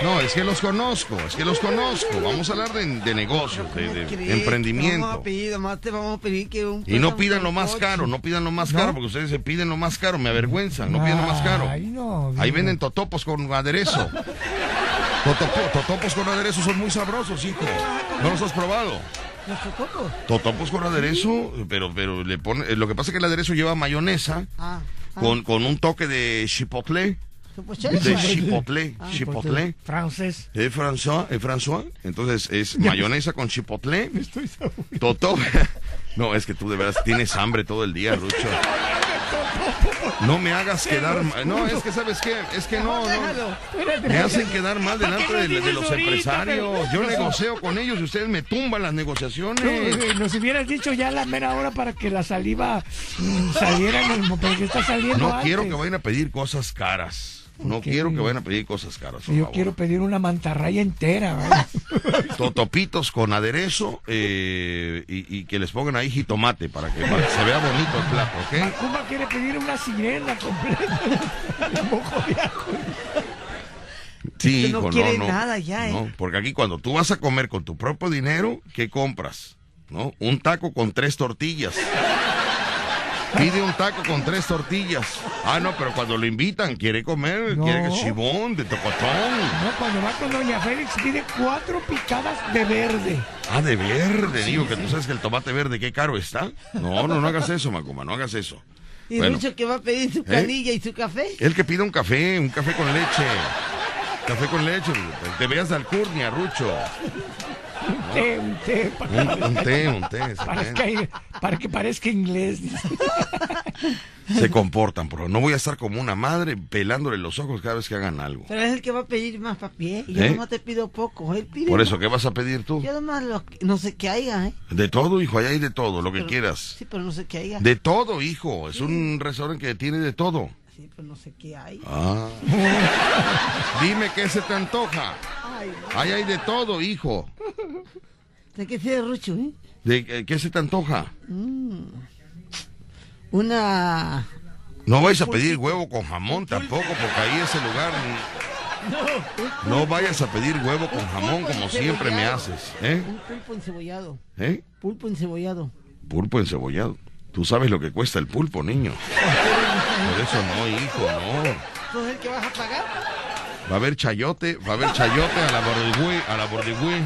No, es que los conozco, es que los conozco. Vamos a hablar de, de negocios, de, de ¿Crees que Vamos emprendimiento. a pedir, además te vamos a pedir que un Y no pidan lo más caro, no pidan lo más caro, porque ustedes se piden lo más caro, me avergüenzan, no pidan lo más caro. Ay, no. Ahí venden totopos con aderezo. Totopo- totopos con aderezo son muy sabrosos, hijo. ¿No los has probado? ¿Los totopos? Totopos con aderezo, pero, pero le pone, lo que pasa es que el aderezo lleva mayonesa Ah. ah. con, con un toque de chipotle. ¿Chipotle? De chipotle, Ah. chipotle. Francés. ¿Es François? ¿Es François? Entonces es mayonesa con chipotle. Estoy saboreando. No, es que tú de verdad tienes hambre todo el día, Rucho. No me hagas quedar mal. No, es que sabes qué, es que no, no. Me hacen quedar mal delante de, de los empresarios. Yo negocio con ellos y ustedes me tumban las negociaciones. No, Nos hubieras dicho ya la mera hora para que la saliva mm, saliera en el mo- porque está saliendo No antes. quiero que vayan a pedir cosas caras. No quiero que vayan a pedir cosas caras. Yo favor. quiero pedir una mantarraya entera. Totopitos con aderezo eh, y, y que les pongan ahí jitomate para que, para que se vea bonito el plato, ¿ok? Macumba quiere pedir una sirena completa. de mojo de ajo. Sí, Usted no hijo, quiere no, nada ya, ¿eh? no, porque aquí cuando tú vas a comer con tu propio dinero, ¿qué compras? ¿No? Un taco con tres tortillas. Pide un taco con tres tortillas. Ah, no, pero cuando lo invitan, quiere comer, No. quiere chibón, de tocotón. No, cuando va con Doña Félix pide cuatro picadas de verde. Ah, de verde, digo, que tú sabes que el tomate verde, qué caro está. No, no, no hagas eso, Macuma, no hagas eso. ¿Y Bueno. Rucho que va a pedir su ¿Eh? canilla y su café? El que pida un café, un café con leche. Café con leche, te veas de alcurnia, Rucho. Un té, un té. Para, Un, un té, un té. para que, para que parezca inglés. Se comportan, pero no voy a estar como una madre pelándole los ojos cada vez que hagan algo. Pero es el que va a pedir más papié. Y yo ¿Eh? nomás te pido poco. Él pide Por eso, más. ¿qué vas a pedir tú? Yo nomás lo que- no sé qué haya, ¿eh? De todo, hijo, allá hay de todo, lo que Pero- quieras. Sí, pero no sé qué haya. De todo, hijo. Es un restaurante que tiene de todo. Sí, pero no sé qué hay. Ah. Dime qué se te antoja. Ahí hay de todo, hijo. ¿de qué Rucho, eh? ¿De qué se te antoja? Mm. Una... No vais a pedir huevo con jamón tampoco, porque ahí ese lugar. No vayas a pedir huevo con jamón como siempre me haces. ¿Eh? Un pulpo encebollado. ¿Eh? Pulpo encebollado. Pulpo encebollado. Tú sabes lo que cuesta el pulpo, niño. Por eso no, hijo, no. ¿Sos el que vas a pagar? Va a haber chayote, va a haber chayote a la bordigüe, a la bordigüe.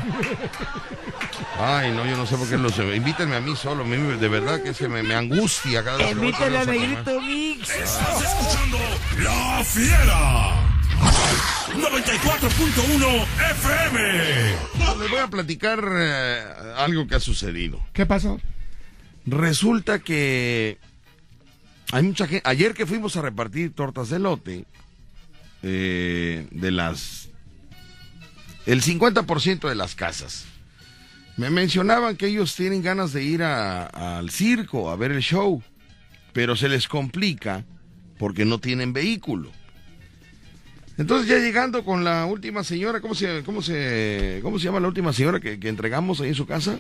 Ay, no, yo no sé por qué los... Invítenme a mí solo, a mí de verdad que es que me, me angustia cada vez que voy con Invítale a. Negrito Mix. Estás escuchando La Fiera. 94.1 FM. Les voy a platicar eh, algo que ha sucedido. ¿Qué pasó? Resulta que hay mucha gente. Ayer que fuimos a repartir tortas de lote, eh, de las. El 50% de las casas. Me mencionaban que ellos tienen ganas de ir a- al circo a ver el show, pero se les complica porque no tienen vehículo. Entonces ya llegando con la última señora, ¿cómo se, cómo se, cómo se llama la última señora que, que entregamos ahí en su casa?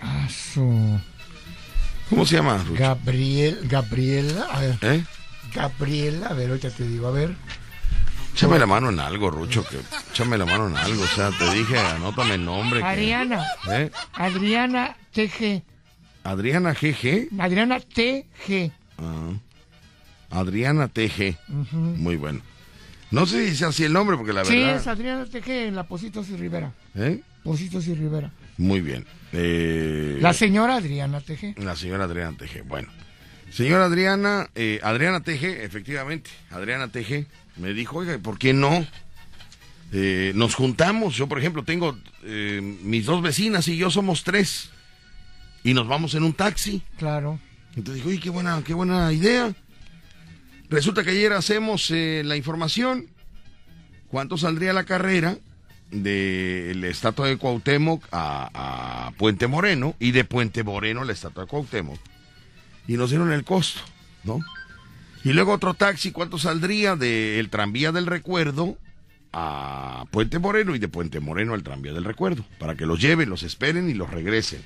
Ah, su... ¿Cómo se llama? Rucho? Gabriel, Gabriela, a ver, ¿Eh? Gabriela, a ver, ahorita te digo, a ver. Échame la mano en algo, Rucho, que échame la mano en algo, o sea, te dije, anótame el nombre. que- Adriana, ¿Eh? Adriana TG, Adriana GG. Adriana TG. Ah. Adriana TG. Muy bueno. No sé si sea así el nombre, porque la Sí, verdad. es Adriana Teje en la Positos y Rivera. ¿Eh? Positos y Rivera. Muy bien. Eh, La señora Adriana Teje. La señora Adriana Teje. Bueno, señora Adriana, eh, Adriana Teje, efectivamente, Adriana Teje me dijo, oiga, ¿por qué no? Eh, nos juntamos. Yo, por ejemplo, tengo eh, mis dos vecinas y yo somos tres. Y nos vamos en un taxi. Claro. Entonces dijo, oye, qué buena, qué buena idea. Resulta que ayer hacemos eh, la información. ¿Cuánto saldría la carrera del estatua de Cuauhtémoc a, a Puente Moreno y de Puente Moreno a la estatua de Cuauhtémoc? Y nos dieron el costo, ¿no? Y luego otro taxi, ¿cuánto saldría del tranvía del recuerdo a Puente Moreno y de Puente Moreno al tranvía del recuerdo? Para que los lleven, los esperen y los regresen.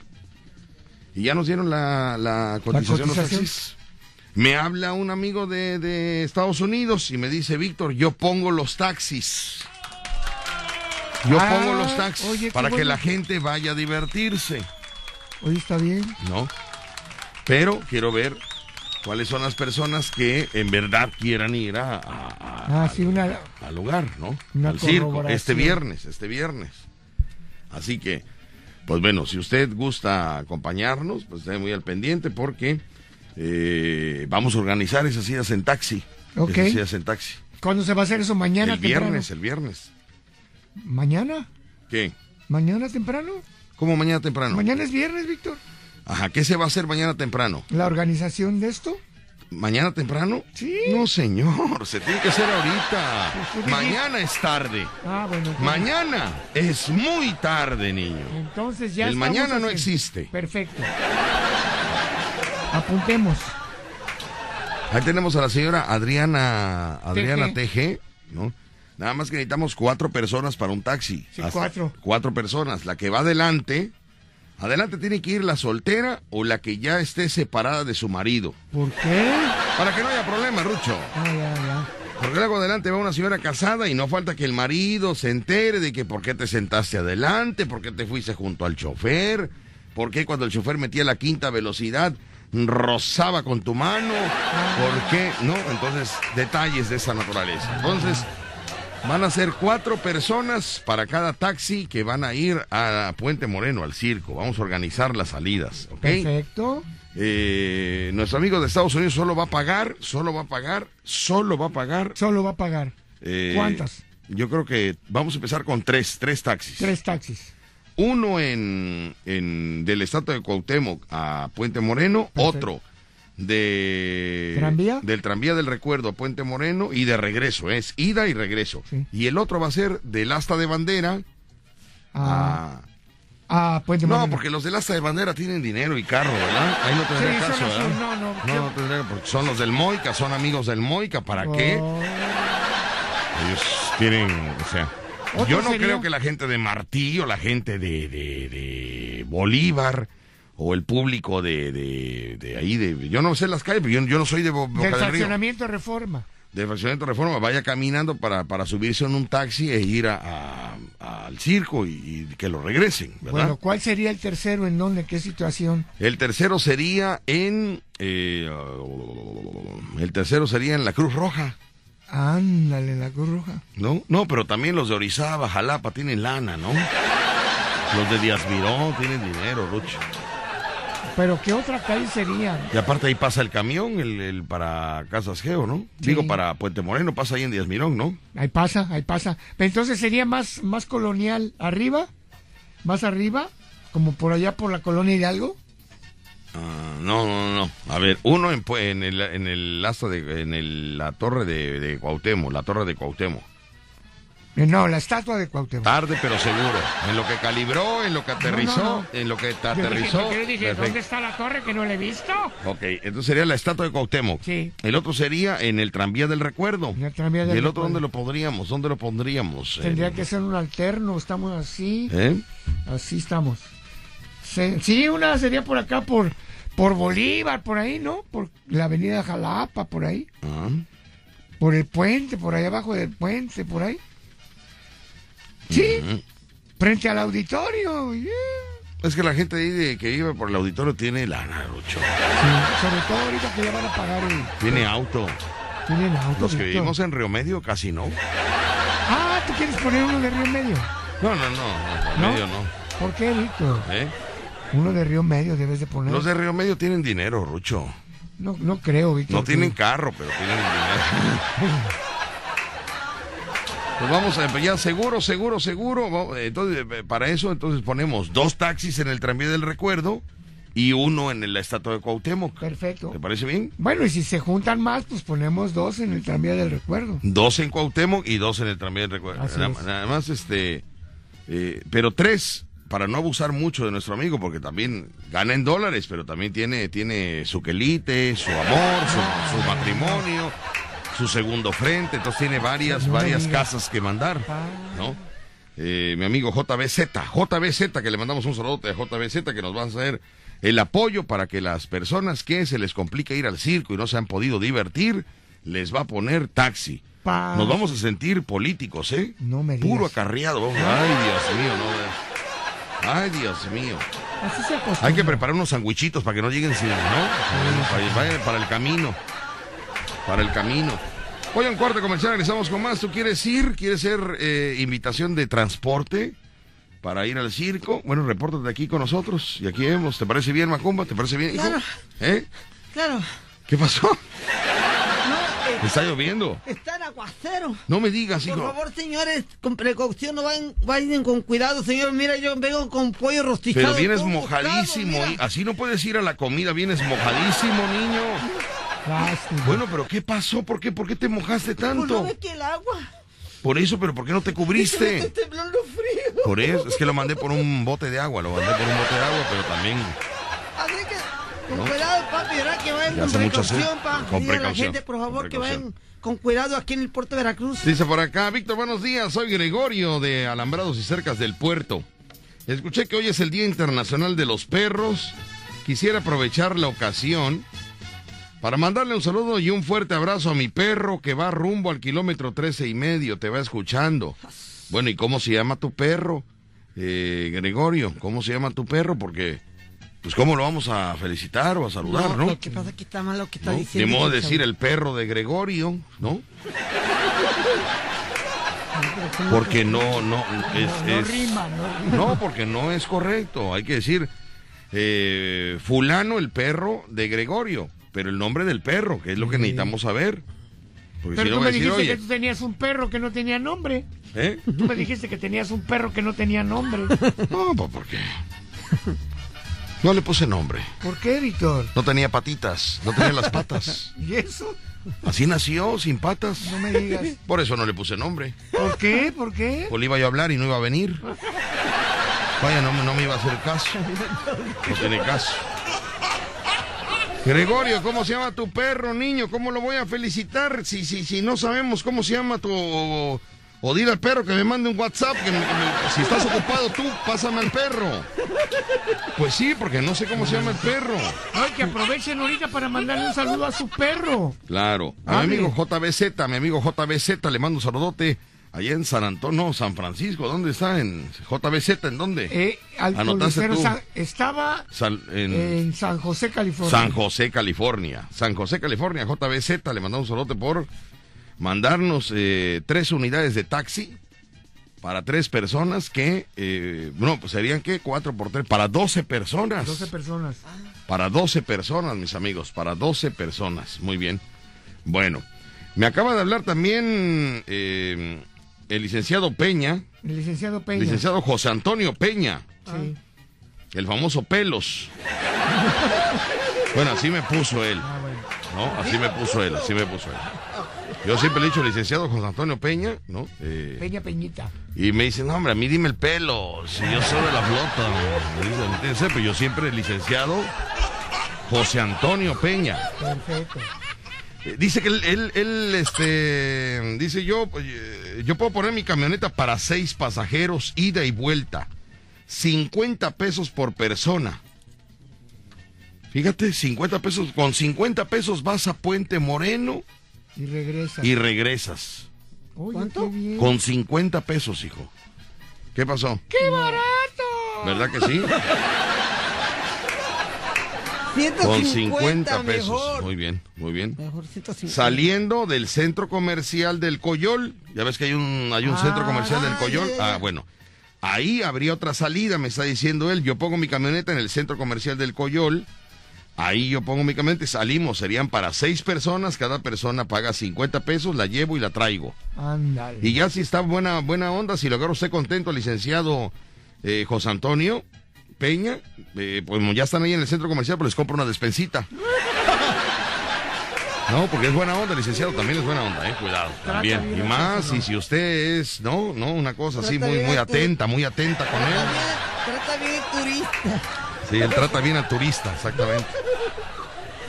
Y ya nos dieron la, la cotización, los cotización. taxis. Me habla un amigo de, de Estados Unidos y me dice, Víctor, yo pongo los taxis. Yo Ah, pongo los taxis oye, qué para que la gente vaya a divertirse, Oye, está bien. ¿no? Pero quiero ver cuáles son las personas que en verdad quieran ir a, a- Ah, sí, una. al lugar, ¿no? Una Al circo, este viernes, este viernes. Así que, pues bueno, si usted gusta acompañarnos, pues esté muy al pendiente porque eh, vamos a organizar esas idas en taxi. Ok. Esas idas en taxi. ¿Cuándo se va a hacer eso? ¿Mañana el temprano? viernes, el viernes. ¿Mañana? ¿Qué? ¿Mañana temprano? ¿Cómo mañana temprano? Mañana es viernes, Víctor. Ajá, ¿qué se va a hacer mañana temprano? ¿La organización de esto? ¿Mañana temprano? Sí. No, señor, se tiene que hacer ahorita. Pues Mañana es tarde. Ah, bueno. entonces- Mañana es muy tarde, niño. Entonces ya El mañana no existe. Perfecto. Apuntemos. Ahí tenemos a la señora Adriana Adriana TG, ¿no? Nada más que necesitamos cuatro personas para un taxi. Sí, Hasta cuatro. Cuatro personas. La que va adelante, adelante tiene que ir la soltera o la que ya esté separada de su marido. ¿Por qué? Para que no haya problema, Rucho. Ah, ya, ya. Porque luego adelante va una señora casada y no falta que el marido se entere de que por qué te sentaste adelante, por qué te fuiste junto al chofer, por qué cuando el chofer metía la quinta velocidad rozaba con tu mano, por qué, ¿no? Entonces, detalles de esa naturaleza. Entonces, van a ser cuatro personas para cada taxi que van a ir a Puente Moreno, al circo. Vamos a organizar las salidas, ¿ok? Perfecto. Eh, nuestro amigo de Estados Unidos solo va a pagar, solo va a pagar, solo va a pagar. Solo va a pagar. eh, ¿Cuántas? Yo creo que vamos a empezar con tres, tres taxis. Tres taxis. Uno en, en del estatua de Cuauhtémoc a Puente Moreno, otro de ¿Tranvía? del tranvía del recuerdo a Puente Moreno y de regreso, es ida y regreso. Y el otro va a ser del asta de bandera Ah, a ah Puente no, Moreno. porque los del asta de bandera tienen dinero y carro, ¿verdad? Ahí no Sí, son caso, ¿verdad? no, no, no, yo- no tendría, porque son los del Moica, son amigos del Moica, ¿para qué? Oh. Ellos tienen, o sea, yo no sería- creo que la gente de Martillo, la gente de, de, de Bolívar o el público de, de, de ahí, de, yo no sé las calles, pero yo, yo no soy de Bo- Boca Del del Río, fraccionamiento Reforma. de Fraccionamiento Reforma, vaya caminando para, para subirse en un taxi e ir a, a- al circo y, y que lo regresen, ¿verdad? Bueno, ¿cuál sería el tercero? ¿En dónde? ¿Qué situación? El tercero sería en. eh, el tercero sería en la Cruz Roja. Ándale, la Cruz Roja. ¿No? No, pero también los de Orizaba, Jalapa tienen lana, ¿no? Los de Díaz Mirón tienen dinero, Rucho. ¿Pero qué otra calle sería? Y aparte ahí pasa el camión, el, el para Casas Geo, ¿no? Sí. Digo, para Puente Moreno pasa ahí en Díaz Mirón, ¿no? Ahí pasa, ahí pasa. Pero entonces sería más, más colonial arriba, más arriba, como por allá por la colonia Hidalgo. Ah, no, no, no. A ver, uno en, en el, en el asta de, en el- la torre de, de Cuauhtémoc, la torre de Cuauhtémoc. Eh, No, la estatua de Cuauhtémoc. Tarde pero seguro. En lo que calibró, en lo que aterrizó, no. en lo que te Yo dije, aterrizó. ¿por qué dije, Perfecto. ¿dónde está la torre que no la he visto? Ok, entonces sería la estatua de Cuauhtémoc. Sí. El otro sería en el tranvía del recuerdo. En el tranvía del ¿Y el otro dónde lo pondríamos? ¿Dónde lo pondríamos? Tendría En- que ser un alterno, estamos así. ¿Eh? Así estamos. Se- Sí, una sería por acá, por, por Bolívar, por ahí, ¿no? Por la avenida Jalapa, por ahí. Ah. Por el puente, por ahí abajo del puente, por ahí. Sí, frente al auditorio. yeah. Es que la gente ahí de, que vive por el auditorio tiene lana, Rucho. Sí, sobre todo ahorita que ya van a pagar el... Tiene auto. Tienen auto, Los que vivimos en Río Medio casi no. Ah, ¿tú quieres poner uno de Río Medio? No, no, no, no, Río ¿No? Medio no. ¿Por qué, Víctor? ¿Eh? Uno de Río Medio debes de poner. Los de Río Medio tienen dinero, Rucho. No, no creo, Víctor. No que- tienen carro, pero tienen dinero. Pues vamos a ya seguro, seguro, seguro. Entonces, eh, para eso, entonces ponemos dos taxis en el tranvía del recuerdo y uno en la estatua de Cuauhtémoc. Perfecto. ¿Te parece bien? Bueno, y si se juntan más, pues ponemos dos en el tranvía del recuerdo. Dos en Cuauhtémoc y dos en el tranvía del recuerdo. Así Nada, es. nada más, este, eh, pero tres para no abusar mucho de nuestro amigo, porque también gana en dólares, pero también tiene, tiene su quelite, su amor, su, su matrimonio, su segundo frente, entonces tiene varias, varias casas que mandar. ¿no? Eh, mi amigo JBZ, JBZ, que le mandamos un saludo a JBZ, que nos va a hacer el apoyo para que las personas que se les complica ir al circo y no se han podido divertir, les va a poner taxi. Pa- Nos vamos a sentir políticos, ¿eh? No me digas. Puro acarreado. Ay, Dios mío, no. Ay, Dios mío. Así se. Hay que preparar unos sandwichitos para que no lleguen sin, ¿no? Para, para- para el camino. Para el camino. Hoy en cuarto comercial regresamos con más. ¿Tú quieres ir? ¿Quieres ser eh, invitación de transporte para ir al circo? Bueno, repórtate aquí con nosotros y aquí vemos. ¿Te parece bien, Macumba? ¿Te parece bien, hijo? Claro. ¿Eh? Claro. ¿Qué pasó? No, eh, Está lloviendo. está en aguacero. No me digas, Por hijo. favor, señores, con precaución, no vayan, vayan con cuidado, señor. Mira, yo vengo con pollo rostizado. Pero vienes mojadísimo. y así no puedes ir a la comida. Vienes mojadísimo, niño. Bueno, pero ¿qué pasó? ¿Por qué? ¿Por qué te mojaste Pues tanto? ve que el agua. Por eso, pero ¿por qué no te cubriste? temblando frío. Por eso, es que lo mandé por un bote de agua, lo mandé por un bote de agua, pero también Así que, con ¿No? cuidado, papi, ¿verdad? Que vayan Ya con precaución, pa. Con Dile a la precaución, gente, por favor, que vayan precaución. con cuidado aquí en el puerto de Veracruz. Dice por acá, Víctor, buenos días, soy Gregorio de Alambrados y Cercas del Puerto. Escuché que hoy es el Día Internacional de los Perros. Quisiera aprovechar la ocasión para mandarle un saludo y un fuerte abrazo a mi perro que va rumbo al kilómetro trece y medio, te va escuchando. Bueno, ¿y cómo se llama tu perro? Eh, Gregorio, ¿cómo se llama tu perro? Porque, pues, ¿cómo lo vamos a felicitar o a saludar, no? Lo que pasa es que está mal lo que está ¿no? Diciendo. modo de decir el perro de Gregorio, ¿no? Porque no, no, es, No es- rima, no rima. no, porque no es correcto. Hay que decir eh, fulano el perro de Gregorio, pero el nombre del perro, que es lo que necesitamos saber. Porque Pero tú me decir, dijiste oye, que tú tenías un perro que no tenía nombre. ¿eh? Tú me dijiste que tenías un perro que no tenía nombre. No, pues ¿por qué? No le puse nombre. ¿Por qué, Víctor? No tenía patitas, no tenía las patas. ¿Y eso? Así nació, sin patas. No me digas. Por eso no le puse nombre. ¿Por qué? ¿Por qué? Pues le iba yo a hablar y no iba a venir. Vaya, no, no me iba a hacer caso. No tiene caso. Gregorio, ¿cómo se llama tu perro, niño? ¿Cómo lo voy a felicitar si, si, si no sabemos cómo se llama tu... O, o dile al perro que me mande un WhatsApp, que, me- que me- si estás ocupado tú, pásame al perro. Pues sí, porque no sé cómo se llama el perro. Ay, que aprovechen ahorita para mandarle un saludo a su perro. Claro. A mi amigo JBZ, mi amigo JBZ, le mando un saludote allá en San Antonio, no, San Francisco. ¿Dónde está? ¿En JBZ? ¿En dónde? Eh, al Anotaste tú. Sa- estaba en en San José, California. San José, California. San José, California, JBZ, le mandamos un saludote por mandarnos eh, tres unidades de taxi para tres personas que, eh, no, pues serían que cuatro por tres, para 12 personas. 12 personas. Para 12 personas, mis amigos, para 12 personas. Muy bien. Bueno, me acaba de hablar también eh, el licenciado Peña, El licenciado Peña. licenciado José Antonio Peña, Sí. el famoso Pelos. Bueno, así me puso él. Ah, bueno. ¿No? Así me puso él, así me puso él. Yo siempre le he dicho licenciado José Antonio Peña, ¿no? Eh, Peña Peñita. y me dicen, no, hombre, a mí dime el pelo, si yo soy de la flota. Me dicen, "Entiendes? Pero yo siempre licenciado José Antonio Peña. Perfecto. Eh, Dice que él, él, él, este, dice yo, yo puedo poner mi camioneta para seis pasajeros, ida y vuelta. 50 pesos por persona. Fíjate, 50 pesos, con 50 pesos vas a Puente Moreno Y regresa. y regresas. ¿Cuánto? Con 50 pesos, hijo. ¿Qué pasó? ¡Qué barato! ¿Verdad que sí? Con 50 pesos. mejor. Muy bien, muy bien. Mejor 150. Saliendo del centro comercial del Coyol, ya ves que hay un, hay un Ah, centro comercial del ya, Coyol. Ah, bueno. Ahí habría otra salida, me está diciendo él. Yo pongo mi camioneta en el centro comercial del Coyol. Ahí yo pongo mi camioneta y salimos. Serían para seis personas. Cada persona paga 50 pesos, la llevo y la traigo. Ándale. Y ya si está buena, buena onda, si lo agarro usted contento, licenciado eh, José Antonio Peña, eh, pues ya están ahí en el centro comercial, pues les compro una despensita. No, porque es buena onda, licenciado, también es buena onda, eh, cuidado, también. Y a más, y si usted es, no, no, una cosa así muy, muy a atenta, muy atenta con él. Trata bien turista. Sí, él trata bien al turista, exactamente.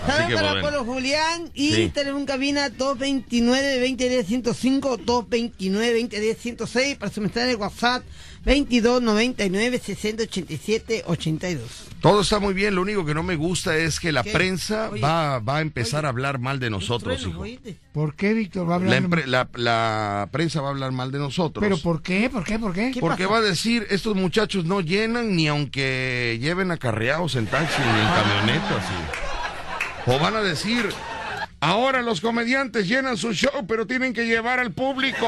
Saludos para bueno. Polo Julián y Sí. un cabina 229-2010-105, 229-2010-106 para su mensaje de WhatsApp 2299-6087-82. Todo está muy bien, lo único que no me gusta es que la ¿Qué? prensa Oye, va, va a empezar a hablar mal de nosotros, Trueno, hijo. oíste. ¿Por qué, Víctor? Va a hablar La, la- la prensa va a hablar mal de nosotros. ¿Pero por qué? ¿Por qué? ¿Por qué? Porque va a decir, estos muchachos no llenan ni aunque lleven acarreados en taxi ni en camionetas. y- O van a decir, ahora los comediantes llenan su show, pero tienen que llevar al público.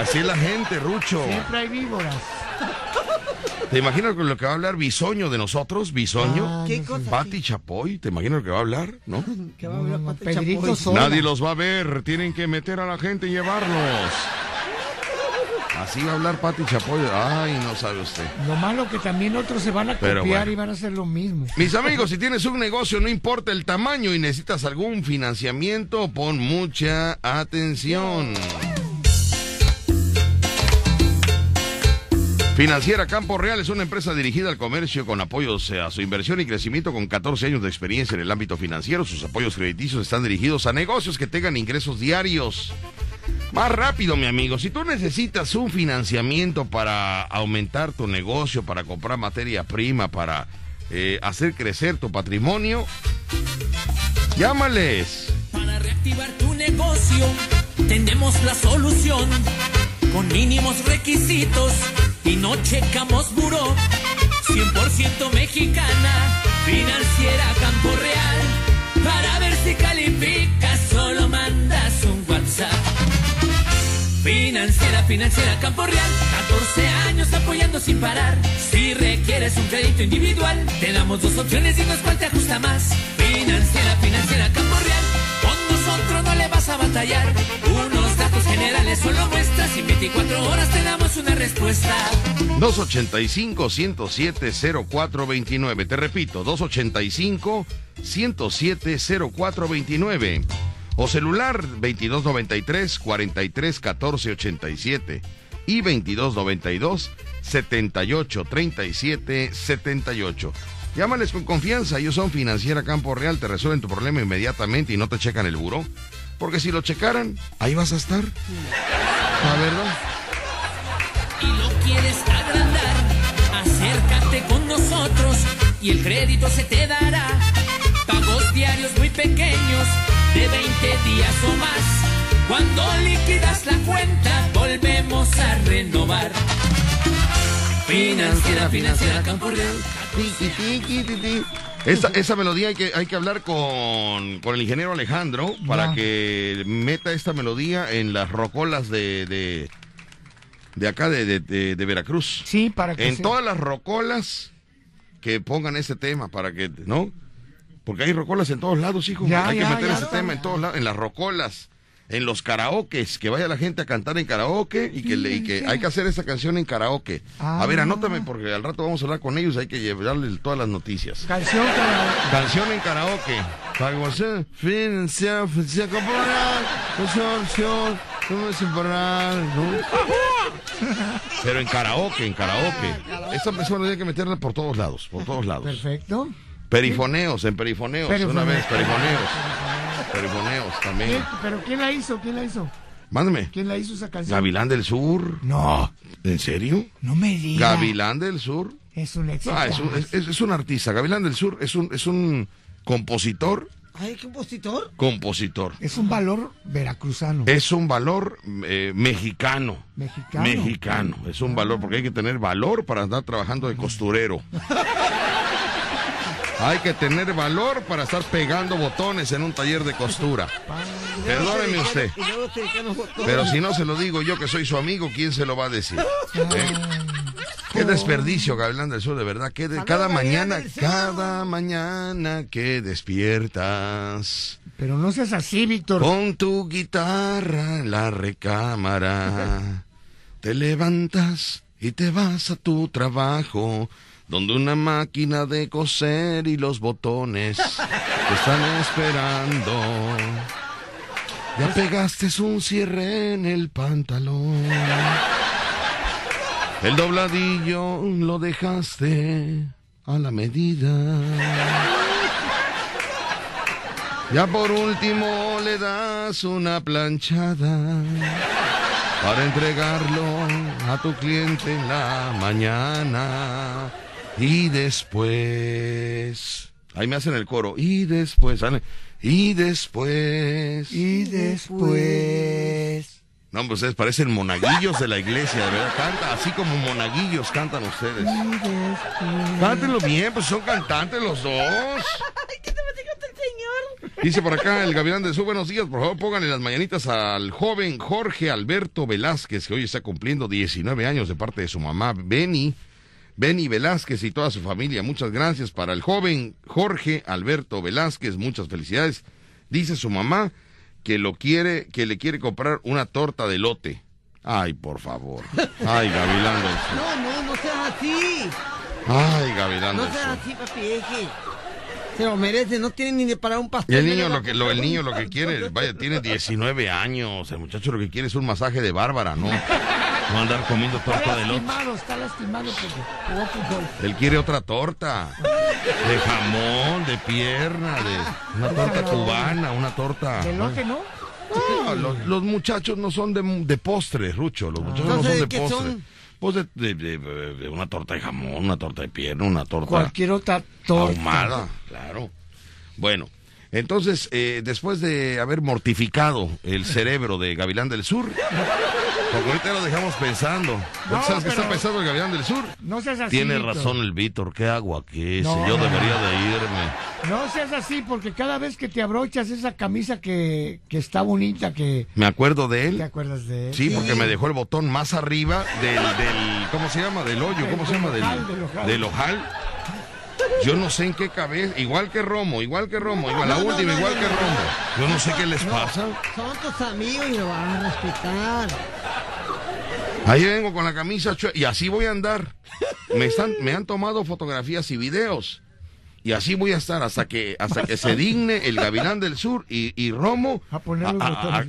Así es la gente, Rucho. Siempre hay víboras. ¿Te imaginas con lo que va a hablar Bisoño de nosotros? Bisoño. Ah, ¿Qué cosa? Pati Chapoy, ¿te imaginas lo que va a hablar? ¿No? ¿Qué va a hablar No, Pati Chapoy? Sola. Nadie los va a ver, tienen que meter a la gente y llevarlos. Así va a hablar Pati Chapoy. Ay, no sabe usted. Lo malo que también otros se van a copiar bueno. y van a hacer lo mismo. Mis amigos, si tienes un negocio, no importa el tamaño y necesitas algún financiamiento, pon mucha atención. Financiera Campo Real es una empresa dirigida al comercio con apoyos a su inversión y crecimiento con 14 años de experiencia en el ámbito financiero. Sus apoyos crediticios están dirigidos a negocios que tengan ingresos diarios. Más rápido, mi amigo. Si tú necesitas un financiamiento para aumentar tu negocio, para comprar materia prima, para eh, hacer crecer tu patrimonio, llámales. Para reactivar tu negocio, tenemos la solución. Con mínimos requisitos y no checamos buró. 100% mexicana, financiera Campo Real. Para ver si calificas, solo mandas un WhatsApp. Financiera, financiera Campo Real, 14 años apoyando sin parar. Si requieres un crédito individual, te damos dos opciones y nos cuál te ajusta más. Financiera, financiera Campo Real, con nosotros no le vas a batallar. Unos datos generales solo muestras y en 24 horas te damos una respuesta. 285-107-0429. Te repito, 285-107-0429. O celular 2293-431487 y 2292-783778. Llámales con confianza, ellos son Financiera Campo Real, te resuelven tu problema inmediatamente y no te checan el buró. Porque si lo checaran, ahí vas a estar. La verdad. y lo quieres agrandar, acércate con nosotros y el crédito se te dará. Pagos diarios muy pequeños, de 20 días o más. Cuando liquidas la cuenta, volvemos a renovar. Financiera, financiera Campo Real. Tiki, tiki, tiki. Esa, esa melodía hay que, hay que hablar con, con el ingeniero Alejandro para Ya. que meta esta melodía en las rocolas de, de, de acá de, de- de- de Veracruz. Sí, para que En todas las rocolas que pongan ese tema para que, ¿no? Porque hay rocolas en todos lados, hijo. Ya, hay que meter ya. ese tema en todos lados, en las rocolas, en los karaokes, que vaya la gente a cantar en karaoke y que, le- y que hay que hacer esa canción en karaoke. A ver, Ah. anótame porque al rato vamos a hablar con ellos, hay que llevarle todas las noticias. Canción para... Canción en karaoke. Pero en karaoke, en karaoke. Esa persona hay que meterla por todos lados, por todos lados. Perfecto. Perifoneos, en perifoneos, Perifoneos. una vez, perifoneos. Perifoneos también. ¿Quién- ¿Pero quién la hizo? ¿Quién la hizo? Mándame. ¿Quién la hizo esa canción? Gavilán del Sur. No. ¿En serio? No me digas. Gavilán del Sur. Es un éxito. Ah, es, un, es- es- es un artista. Gavilán del Sur es un, es un compositor. Ay, compositor. Compositor. Es un valor veracruzano. Es un valor eh, mexicano. Mexicano. Mexicano. Es un valor porque hay que tener valor para andar trabajando de costurero. Hay que tener valor para estar pegando botones en un taller de costura. Perdóneme usted. Pero si no se lo digo yo que soy su amigo, ¿quién se lo va a decir? ¿Eh? Qué desperdicio, Gavilán del Sur, de verdad. Que de- cada mañana, cada mañana que despiertas. Pero no seas así, Víctor. Con tu guitarra en la recámara. Te levantas y te vas a tu trabajo. Donde una máquina de coser y los botones te están esperando. Ya pegaste un cierre en el pantalón. El dobladillo lo dejaste a la medida. Ya por último le das una planchada para entregarlo a tu cliente en la mañana. Y después... Ahí me hacen el coro. Y después... sale, Y después... Y después... No, pues ustedes parecen monaguillos de la iglesia, de verdad. Canta así como monaguillos cantan ustedes. Cántenlo bien, pues son cantantes los dos. Dice por acá el Gavilán de Sur, buenos días, por favor pónganle las mañanitas al joven Jorge Alberto Velázquez, que hoy está cumpliendo 19 años de parte de su mamá Beni. Beni Velázquez y toda su familia, muchas gracias para el joven Jorge Alberto Velázquez, muchas felicidades. Dice su mamá que lo quiere, que le quiere comprar una torta de lote. Ay, por favor. Ay, Gavilán del Sur. No, no, no seas así. Ay, Gavilán No del seas así, papi. Es que se lo merece. No tiene ni de para un Y pastel. el niño lo que lo, el niño lo que quiere, vaya, tiene 19 años, el muchacho lo que quiere es un masaje de Bárbara, no, no andar comiendo Está torta de lote. lastimado, está lastimado porque jugó fútbol. Él quiere otra torta, de jamón, de pierna, de una torta cubana, una torta. ¿De lote no? No, los, los muchachos no son de, de postre, Rucho, los muchachos no son ¿de postre. son? Pues de, de- de- de una torta de jamón, una torta de pierna, una torta Cualquier otra torta. ahumada, claro. Bueno, entonces, eh, después de haber mortificado el cerebro de Gavilán del Sur, porque ahorita lo dejamos pensando. No, ¿Sabes qué está pensando el Gavilán del Sur? No seas así. Tiene razón el Víctor, ¿qué hago aquí? No. Si yo debería de irme. No seas así porque cada vez que te abrochas esa camisa que, que está bonita, que Me acuerdo de te él. acuerdas de él. Sí, porque me dejó el botón más arriba del, del ¿cómo se llama? Del hoyo, ¿cómo se llama? Del, del ojal. del ojal. Yo no sé en qué cabeza, igual que Romo, igual que Romo, igual, la No, no, última, no, igual no, que Romo. Yo no sé qué les pasa. Son tus amigos y lo van a respetar. Ahí vengo con la camisa chue- y así voy a andar. Me están, me han tomado fotografías y videos. Y así voy a estar hasta que, hasta que se digne el Gavilán del Sur y, y Romo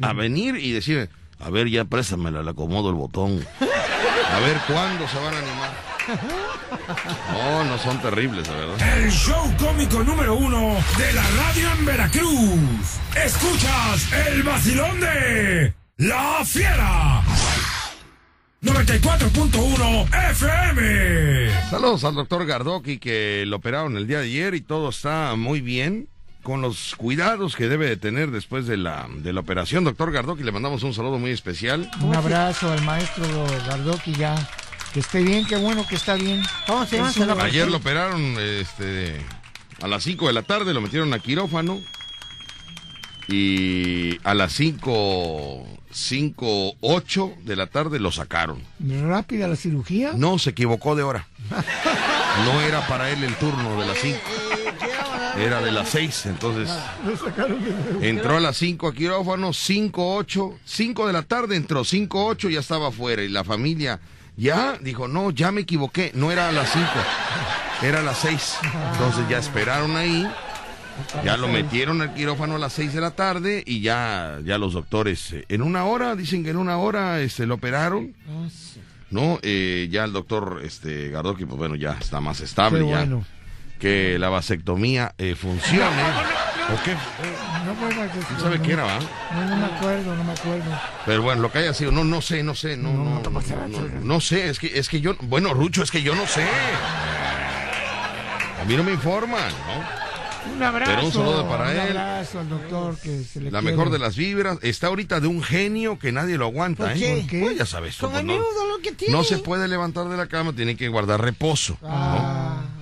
A venir y decir, a ver, ya préstamela, le acomodo el botón. A ver cuándo se van a animar. No, no son terribles, de verdad. El show cómico número uno de la radio en Veracruz. Escuchas el vacilón de La Fiera. 94.1 FM. Saludos al doctor Gardoki que lo operaron el día de ayer y todo está muy bien. Con los cuidados que debe de tener después de la, de la operación, doctor Gardoki, le mandamos un saludo muy especial. Un abrazo al maestro Gardoki ya. Que esté bien, qué bueno que está bien. ¿Cómo se llama? Es una- Ayer lo operaron este, a las 5 de la tarde, lo metieron a quirófano. Y a las 5, 5, 8 de la tarde lo sacaron. Rápida la cirugía. No, se equivocó de hora. No era para él el turno de las 5. Era de las 6, entonces Lo sacaron de nuevo. entró a las 5 a quirófano, 5, 8, 5 de la tarde entró, 5, 8 ya estaba afuera y la familia ya dijo, no, ya me equivoqué, no era a las 5, era a las 6. Entonces ya esperaron ahí, ya lo metieron al quirófano a las 6 de la tarde y ya, ya los doctores, eh, en una hora, dicen que en una hora este, lo operaron. No, Eh, ya el doctor este, Gardoki, pues bueno, ya está más estable, Qué ya que la vasectomía eh, funcione. ¿O qué? No, fue ¿Quién sabe qué era, va? No, no me acuerdo, no me acuerdo. Pero bueno, lo que haya sido, no, no sé, no sé, no, no, no, no, no sé, es que, es que yo, bueno, Rucho, es que yo no sé. A mí no me informan, ¿no? Un abrazo. Pero un saludo para un él. abrazo al doctor que se le La quiere. mejor de las vibras, está ahorita de un genio que nadie lo aguanta, ¿Por ¿eh? ¿Por qué? Pues ya sabes, tú, Con pues, el no, mismo dolor que tiene. no se puede levantar de la cama, tiene que guardar reposo. ¿no?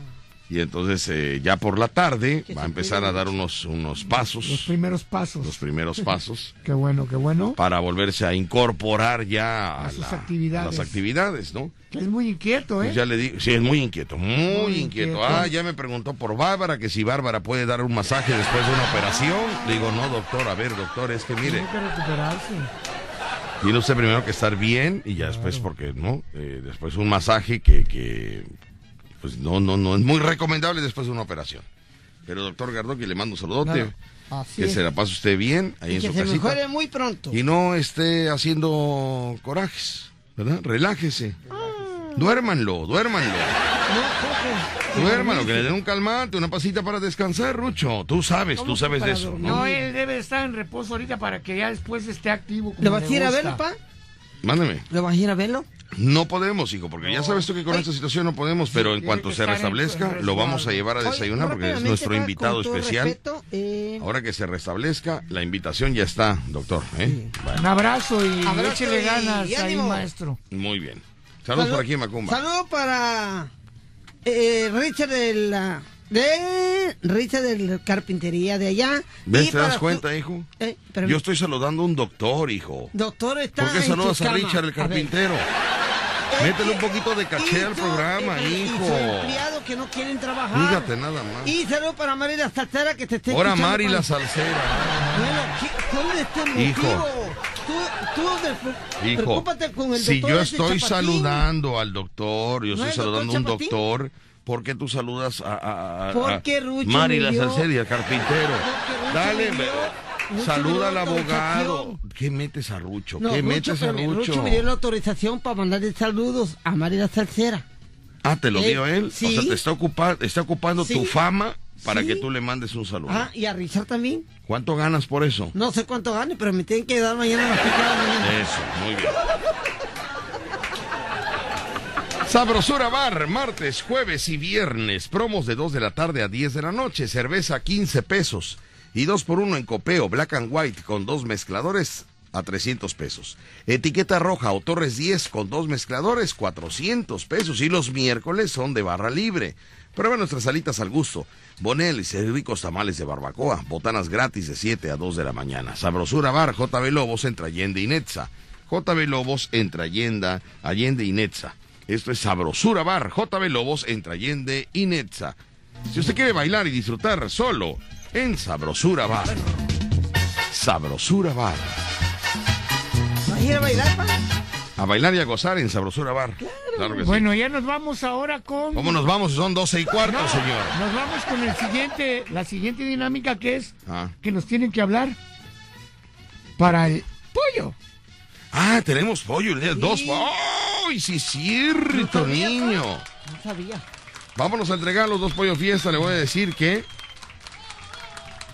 Y entonces eh, ya por la tarde va a empezar a dar unos, unos pasos, Los primeros pasos. los primeros pasos, Qué bueno, qué bueno. para volverse a incorporar ya a, A sus la- actividades. las actividades, ¿no? Que es muy inquieto, ¿eh? Pues ya le digo, sí, es muy inquieto, muy, Muy inquieto. inquieto. Ah, ya me preguntó por Bárbara que si Bárbara puede dar un masaje después de una operación. Le digo, no, doctor, a ver, doctor, es que mire, Tiene que recuperarse. tiene usted primero que estar bien y ya después, porque no, Eh, después un masaje que, que, pues no, no, no es muy recomendable después de una operación. Pero doctor Gardoqui, le mando un saludote. Nada, así que es. se la pase usted bien ahí Y en que su se casita. mejore muy pronto. Y no esté haciendo corajes, ¿verdad? Relájese. Duérmanlo, duérmanlo. Duérmalo, que le den un calmante, una pasita para descansar, Rucho. Tú sabes, tú sabes de eso, No, ¿no? él debe estar en reposo ahorita para que ya después esté activo. como ¿Le vas a ir a verlo, pa? Mándame. ¿Le vas a ir a verlo? No podemos, hijo, porque ya sabes tú que con esta situación no podemos, pero en cuanto se restablezca, en lo vamos a llevar a Oye, desayunar porque es nuestro invitado especial. respeto, eh, Ahora que se restablezca, la invitación ya está, doctor. ¿eh? Un abrazo y Abrazo échele y- ganas y ahí, maestro. Muy bien. Saludos Salud- por aquí, Macumba. Saludos para eh, Richard de la de Richard de carpintería de allá. ¿Ves? ¿Te das cuenta, hijo? Eh, Yo estoy saludando a un doctor, hijo. Doctor está ¿Por qué saludas a. Richard el carpintero? Métele un poquito de caché al programa, hijo. empleados que no quieren trabajar. Fíjate nada más. Y saludos para Mari la Salsera que te esté Ahora Mari la salsera. Bueno, ¿qué- ¿cuál es tu motivo? Hijo. Tú, Hijo, preocúpate con el si doctor yo ese estoy chapatín. saludando al doctor, yo ¿No estoy saludando a un doctor, ¿por qué tú saludas a, a- a- Porque a Rucho Mari la al carpintero? Dale, Rucho saluda al abogado. ¿Qué metes a Rucho? No, ¿Qué Rucho, metes a Rucho? Rucho me dio la autorización para mandarle saludos a Mari la Salsera. Ah, ¿te lo Eh, dio él? sí. O sea, te está, ocupa- está ocupando tu fama para Sí. que tú le mandes un saludo. Ah, y a Richard también. ¿Cuánto ganas por eso? No sé cuánto gane, pero me tienen que dar mañana a las de la mañana. Eso, muy bien. Sabrosura Bar, martes, jueves y viernes. Promos de 2 de la tarde a 10 de la noche. Cerveza a 15 pesos. Y 2 por 1 en copeo, black and white con dos mezcladores a 300 pesos. Etiqueta roja o Torres 10 con dos mezcladores, 400 pesos. Y los miércoles son de barra libre. Prueba nuestras salitas al gusto. Boneles y ricos tamales de barbacoa. Botanas gratis de 7 a 2 de la mañana. Sabrosura Bar, JB Lobos entre Allende y Netza. JB Lobos entre Allenda, Allende y Netza. Esto es Sabrosura Bar, JB Lobos entre Allende y Netza. Si usted quiere bailar y disfrutar solo, en Sabrosura Bar. Sabrosura Bar. ¿Vas a ir a bailar, pa? A bailar y a gozar en Sabrosura Bar. Claro que sí. Bueno, ya nos vamos ahora con... ¿Cómo nos vamos? Son 12 y cuarto, No, señor. Nos vamos con el siguiente, la siguiente dinámica que es Ah. que nos tienen que hablar para el pollo. Ah, tenemos pollo el día dos. ¡Ay, sí, es cierto, niño! No sabía. Vámonos a entregar los dos pollos fiesta. Le voy a decir que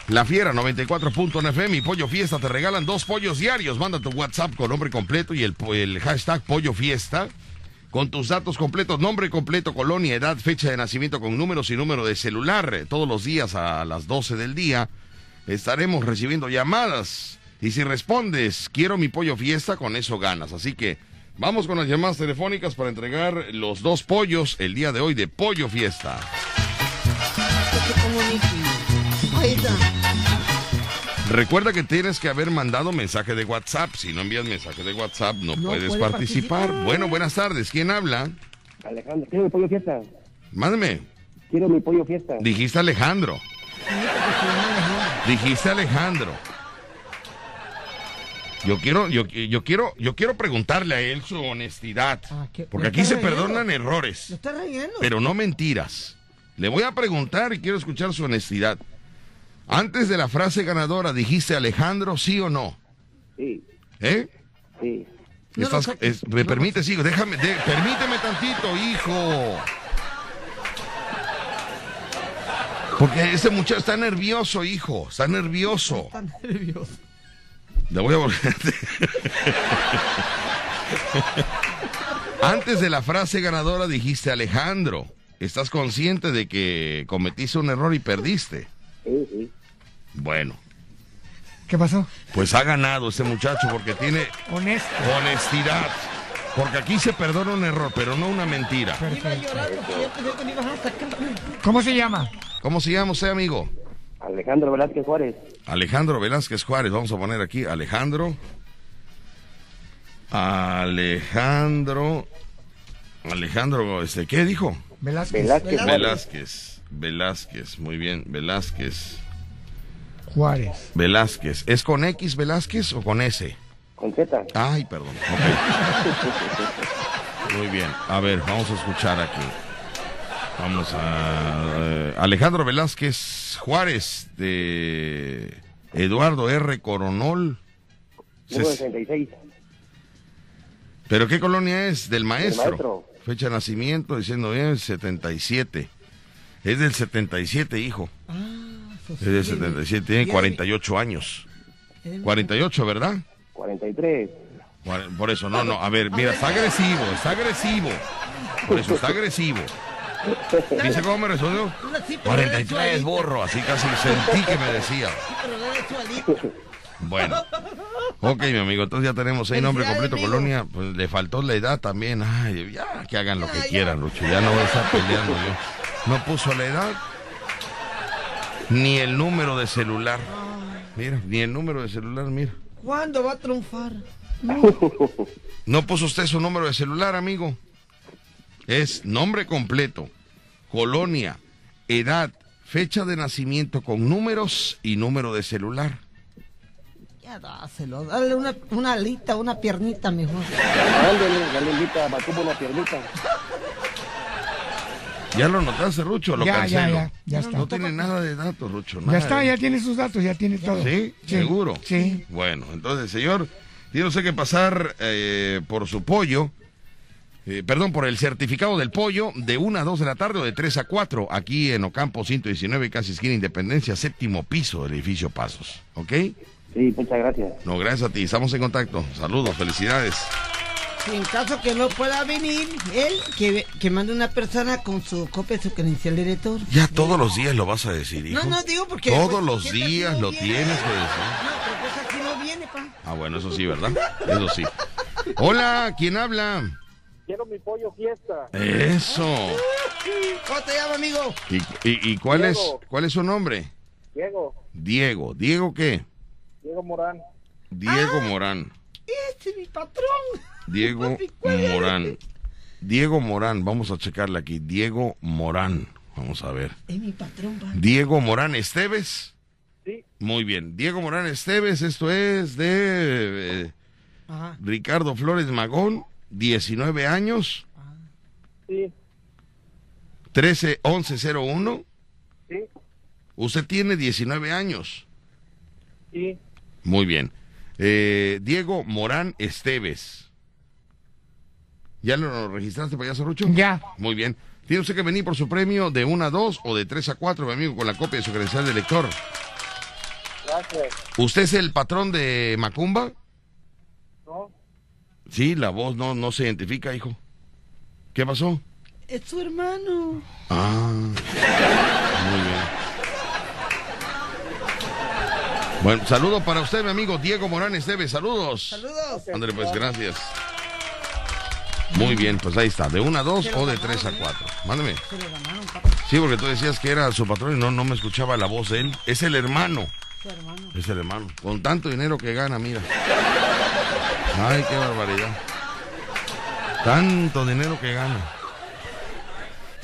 La Fiera 94.nfm y Pollo Fiesta te regalan dos pollos diarios. Manda tu WhatsApp con nombre completo y el, el hashtag Pollo Fiesta. Con tus datos completos, nombre completo, colonia, edad, fecha de nacimiento con números y número de celular. Todos los días a las 12 del día estaremos recibiendo llamadas. Y si respondes, quiero mi pollo fiesta, con eso ganas. Así que vamos con las llamadas telefónicas para entregar los dos pollos el día de hoy de Pollo Fiesta. Ahí está. Recuerda que tienes que haber mandado mensaje de WhatsApp. Si no envías mensaje de WhatsApp, no, No puedes puede participar. participar. Bueno, buenas tardes. ¿Quién habla? Alejandro, quiero mi pollo fiesta. Mándeme. Quiero mi pollo fiesta. Dijiste Alejandro. Dijiste Alejandro. Yo quiero, yo, yo quiero, yo quiero preguntarle a él su honestidad. Porque ¿Me aquí se perdonan errores, ¿Lo está pero no mentiras. Le voy a preguntar y quiero escuchar su honestidad. Antes de la frase ganadora, ¿dijiste Alejandro, sí o no? Sí, ¿Eh? sí. Estás- es- ¿Me permites, hijo? Déjame, de- permíteme tantito, hijo. Porque este muchacho está nervioso, hijo. Está nervioso. Está nervioso. Le voy a volver. Antes de la frase ganadora dijiste Alejandro. ¿Estás consciente de que cometiste un error y perdiste? Sí, sí. Bueno, ¿Qué pasó? pues ha ganado este muchacho porque tiene Honesto. honestidad. Porque aquí se perdona un error, pero no una mentira. ¿Cómo se llama? ¿Cómo se llama usted, amigo? Alejandro Velázquez Juárez. Alejandro Velázquez Juárez. Vamos a poner aquí Alejandro. Alejandro. Alejandro, este, ¿qué dijo? Velázquez. Velázquez. Velázquez. Velázquez, muy bien. Velázquez. Juárez. Velázquez. ¿Es con X Velázquez o con S? Con Z. Ay, perdón. Muy bien. A ver, vamos a escuchar aquí. Vamos a... eh, Alejandro Velázquez Juárez de Eduardo R. Coronol. Número Ses- 66. ¿Pero qué colonia es? Del maestro. maestro. Fecha de nacimiento, diciendo bien, 77. Es del 77, hijo. Es del 77, tiene 48 años. 48, ¿verdad? 43. Cuare- Por eso, no, no. A ver, mira, está agresivo, está agresivo. Por eso está agresivo. ¿Dice cómo me era 43, suavito. borro. Así casi sentí que me decía. Bueno. Ok, mi amigo, entonces ya tenemos ahí nombre Felicidades, completo, amigo. Colonia. Pues le faltó la edad también. Ay, ya, que hagan lo que quieran, Lucho. Ya no voy a estar peleando yo. No puso la edad. Ni el número de celular. Mira, ni el número de celular, mira. ¿Cuándo va a triunfar? No puso usted su número de celular, amigo. Es nombre completo, colonia, edad, fecha de nacimiento con números y número de celular. Ya dáselo, dale una, una alita, una piernita mejor. Dale invita a Macubo una piernita. ¿Ya lo notaste, Rucho? Lo Ya, ya, cancelo. ya, ya está. No tiene nada de datos, Rucho. Ya está, de- ya tiene sus datos, ya tiene todo. ¿Sí? ¿Seguro? Sí. Bueno, entonces, señor, tiene usted que pasar eh, por su pollo, eh, perdón, por el certificado del pollo de 1 a 2 de la tarde o de 3 a 4, aquí en Ocampo 119, casi esquina Independencia, séptimo piso del edificio Pasos. ¿Ok? Sí, muchas gracias. No, gracias a ti. Estamos en contacto. Saludos, felicidades. En caso que no pueda venir, él, que, que mande una persona con su copia de su credencial de lector. Ya todos los días lo vas a decir, hijo. No, no, digo porque... Todos pues, los ¿qué tal si días lo viene? tienes que decir. No, pero pues aquí no viene, pa. Ah, bueno, eso sí, ¿verdad? Eso sí. Hola, ¿quién habla? Quiero mi pollo fiesta. Eso. ¿Cómo te llama, amigo? ¿Y, y- y cuál es Diego. cuál es su nombre? Diego, Diego. ¿Diego qué? Diego Morán. Diego Morán. Este es mi patrón. Diego Morán. Diego Morán. Vamos a checarle aquí. Diego Morán. Vamos a ver. Es mi patrón, pa. Diego Morán Esteves. Sí. Muy bien. Diego Morán Esteves. Esto es de eh, Ajá. Ricardo Flores Magón. 19 años. Sí, 13 1101. sí, Usted tiene 19 años. sí. Muy bien. Eh, Diego Morán Esteves. ¿Ya lo registraste, payaso Rucho? Ya. Muy bien. Tiene usted que venir por su premio de 1 a 2 o de 3 a 4, mi amigo, con la copia de su credencial de lector. Gracias. ¿Usted es el patrón de Macumba? Sí, la voz no, no se identifica, hijo. ¿Qué pasó? Es su hermano. Ah, muy bien. Bueno, saludo para usted, mi amigo Diego Morán Esteves. Saludos. Saludos. Ándale, pues, gracias. Muy bien, pues ahí está, de 1 a 2 o de 3 a 4. Mándeme. Se lo ganaron, papá. Sí, porque tú decías que era su patrón y no, no me escuchaba la voz de él. Es el hermano. Su hermano. Es el hermano. Con tanto dinero que gana, mira. Ay, qué barbaridad. Tanto dinero que gana.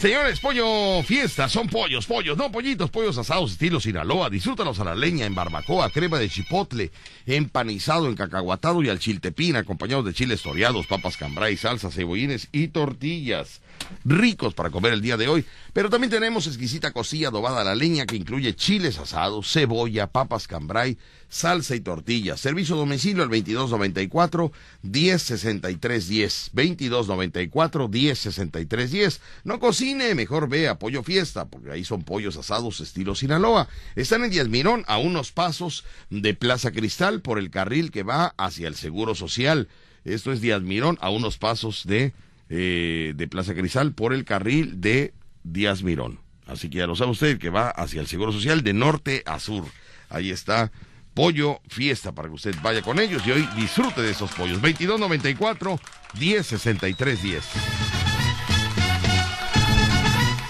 Señores, pollo fiesta, son pollos, pollos, no pollitos, pollos asados estilo Sinaloa. Disfrútalos a la leña, en barbacoa, crema de chipotle, empanizado, en cacahuatado y al chiltepín, acompañados de chiles toreados, papas cambray, salsa, cebollines y tortillas. Ricos para comer el día de hoy. Pero también tenemos exquisita cocilla adobada a la leña que incluye chiles asados, cebolla, papas cambray, salsa y tortillas. Servicio domicilio al 2294 106310. 2294 106310. No cocine, mejor vea Pollo Fiesta, porque ahí son pollos asados estilo Sinaloa. Están en Díaz Mirón, a unos pasos de Plaza Cristal, por el carril que va hacia el Seguro Social. Esto es Díaz Mirón, a unos pasos de, eh, de Plaza Cristal, por el carril de Díaz Mirón. Así que ya lo sabe usted, que va hacia el Seguro Social de norte a sur. Ahí está pollo fiesta para que usted vaya con ellos y hoy disfrute de esos pollos. 2294 1063 10.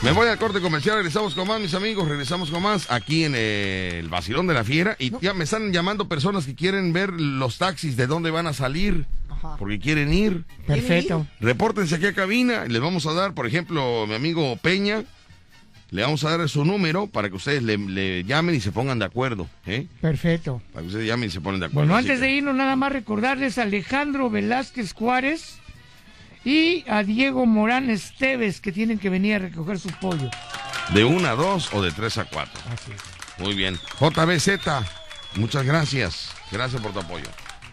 Me voy al corte comercial, regresamos con más, mis amigos, regresamos con más aquí en el Basilón de la Fiera. Y ya me están llamando personas que quieren ver los taxis, de dónde van a salir, porque quieren ir. Perfecto. Repórtense aquí a cabina les vamos a dar, por ejemplo, mi amigo Peña, le vamos a dar su número para que ustedes le, le llamen y se pongan de acuerdo. ¿eh? Perfecto. Para que ustedes llamen y se ponen de acuerdo. Bueno, Así antes que- de irnos, nada más recordarles a Alejandro Velázquez Juárez y a Diego Morán Esteves que tienen que venir a recoger su pollo. De 1 a 2 o de 3 a 4. Muy bien. JBZ, muchas gracias. Gracias por tu apoyo.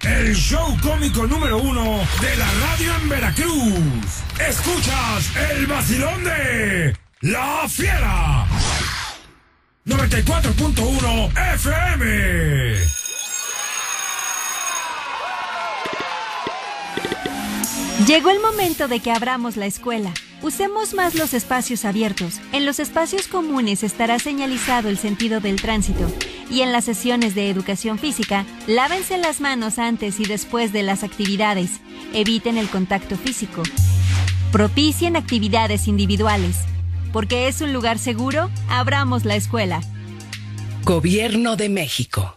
El show cómico número uno de la radio en Veracruz. Escuchas el vacilón de La Fiera. 94.1 FM. Llegó el momento de que abramos la escuela. Usemos más los espacios abiertos. En los espacios comunes estará señalizado el sentido del tránsito. Y en las sesiones de educación física, lávense las manos antes y después de las actividades. Eviten el contacto físico. Propicien actividades individuales. Porque es un lugar seguro, abramos la escuela. Gobierno de México.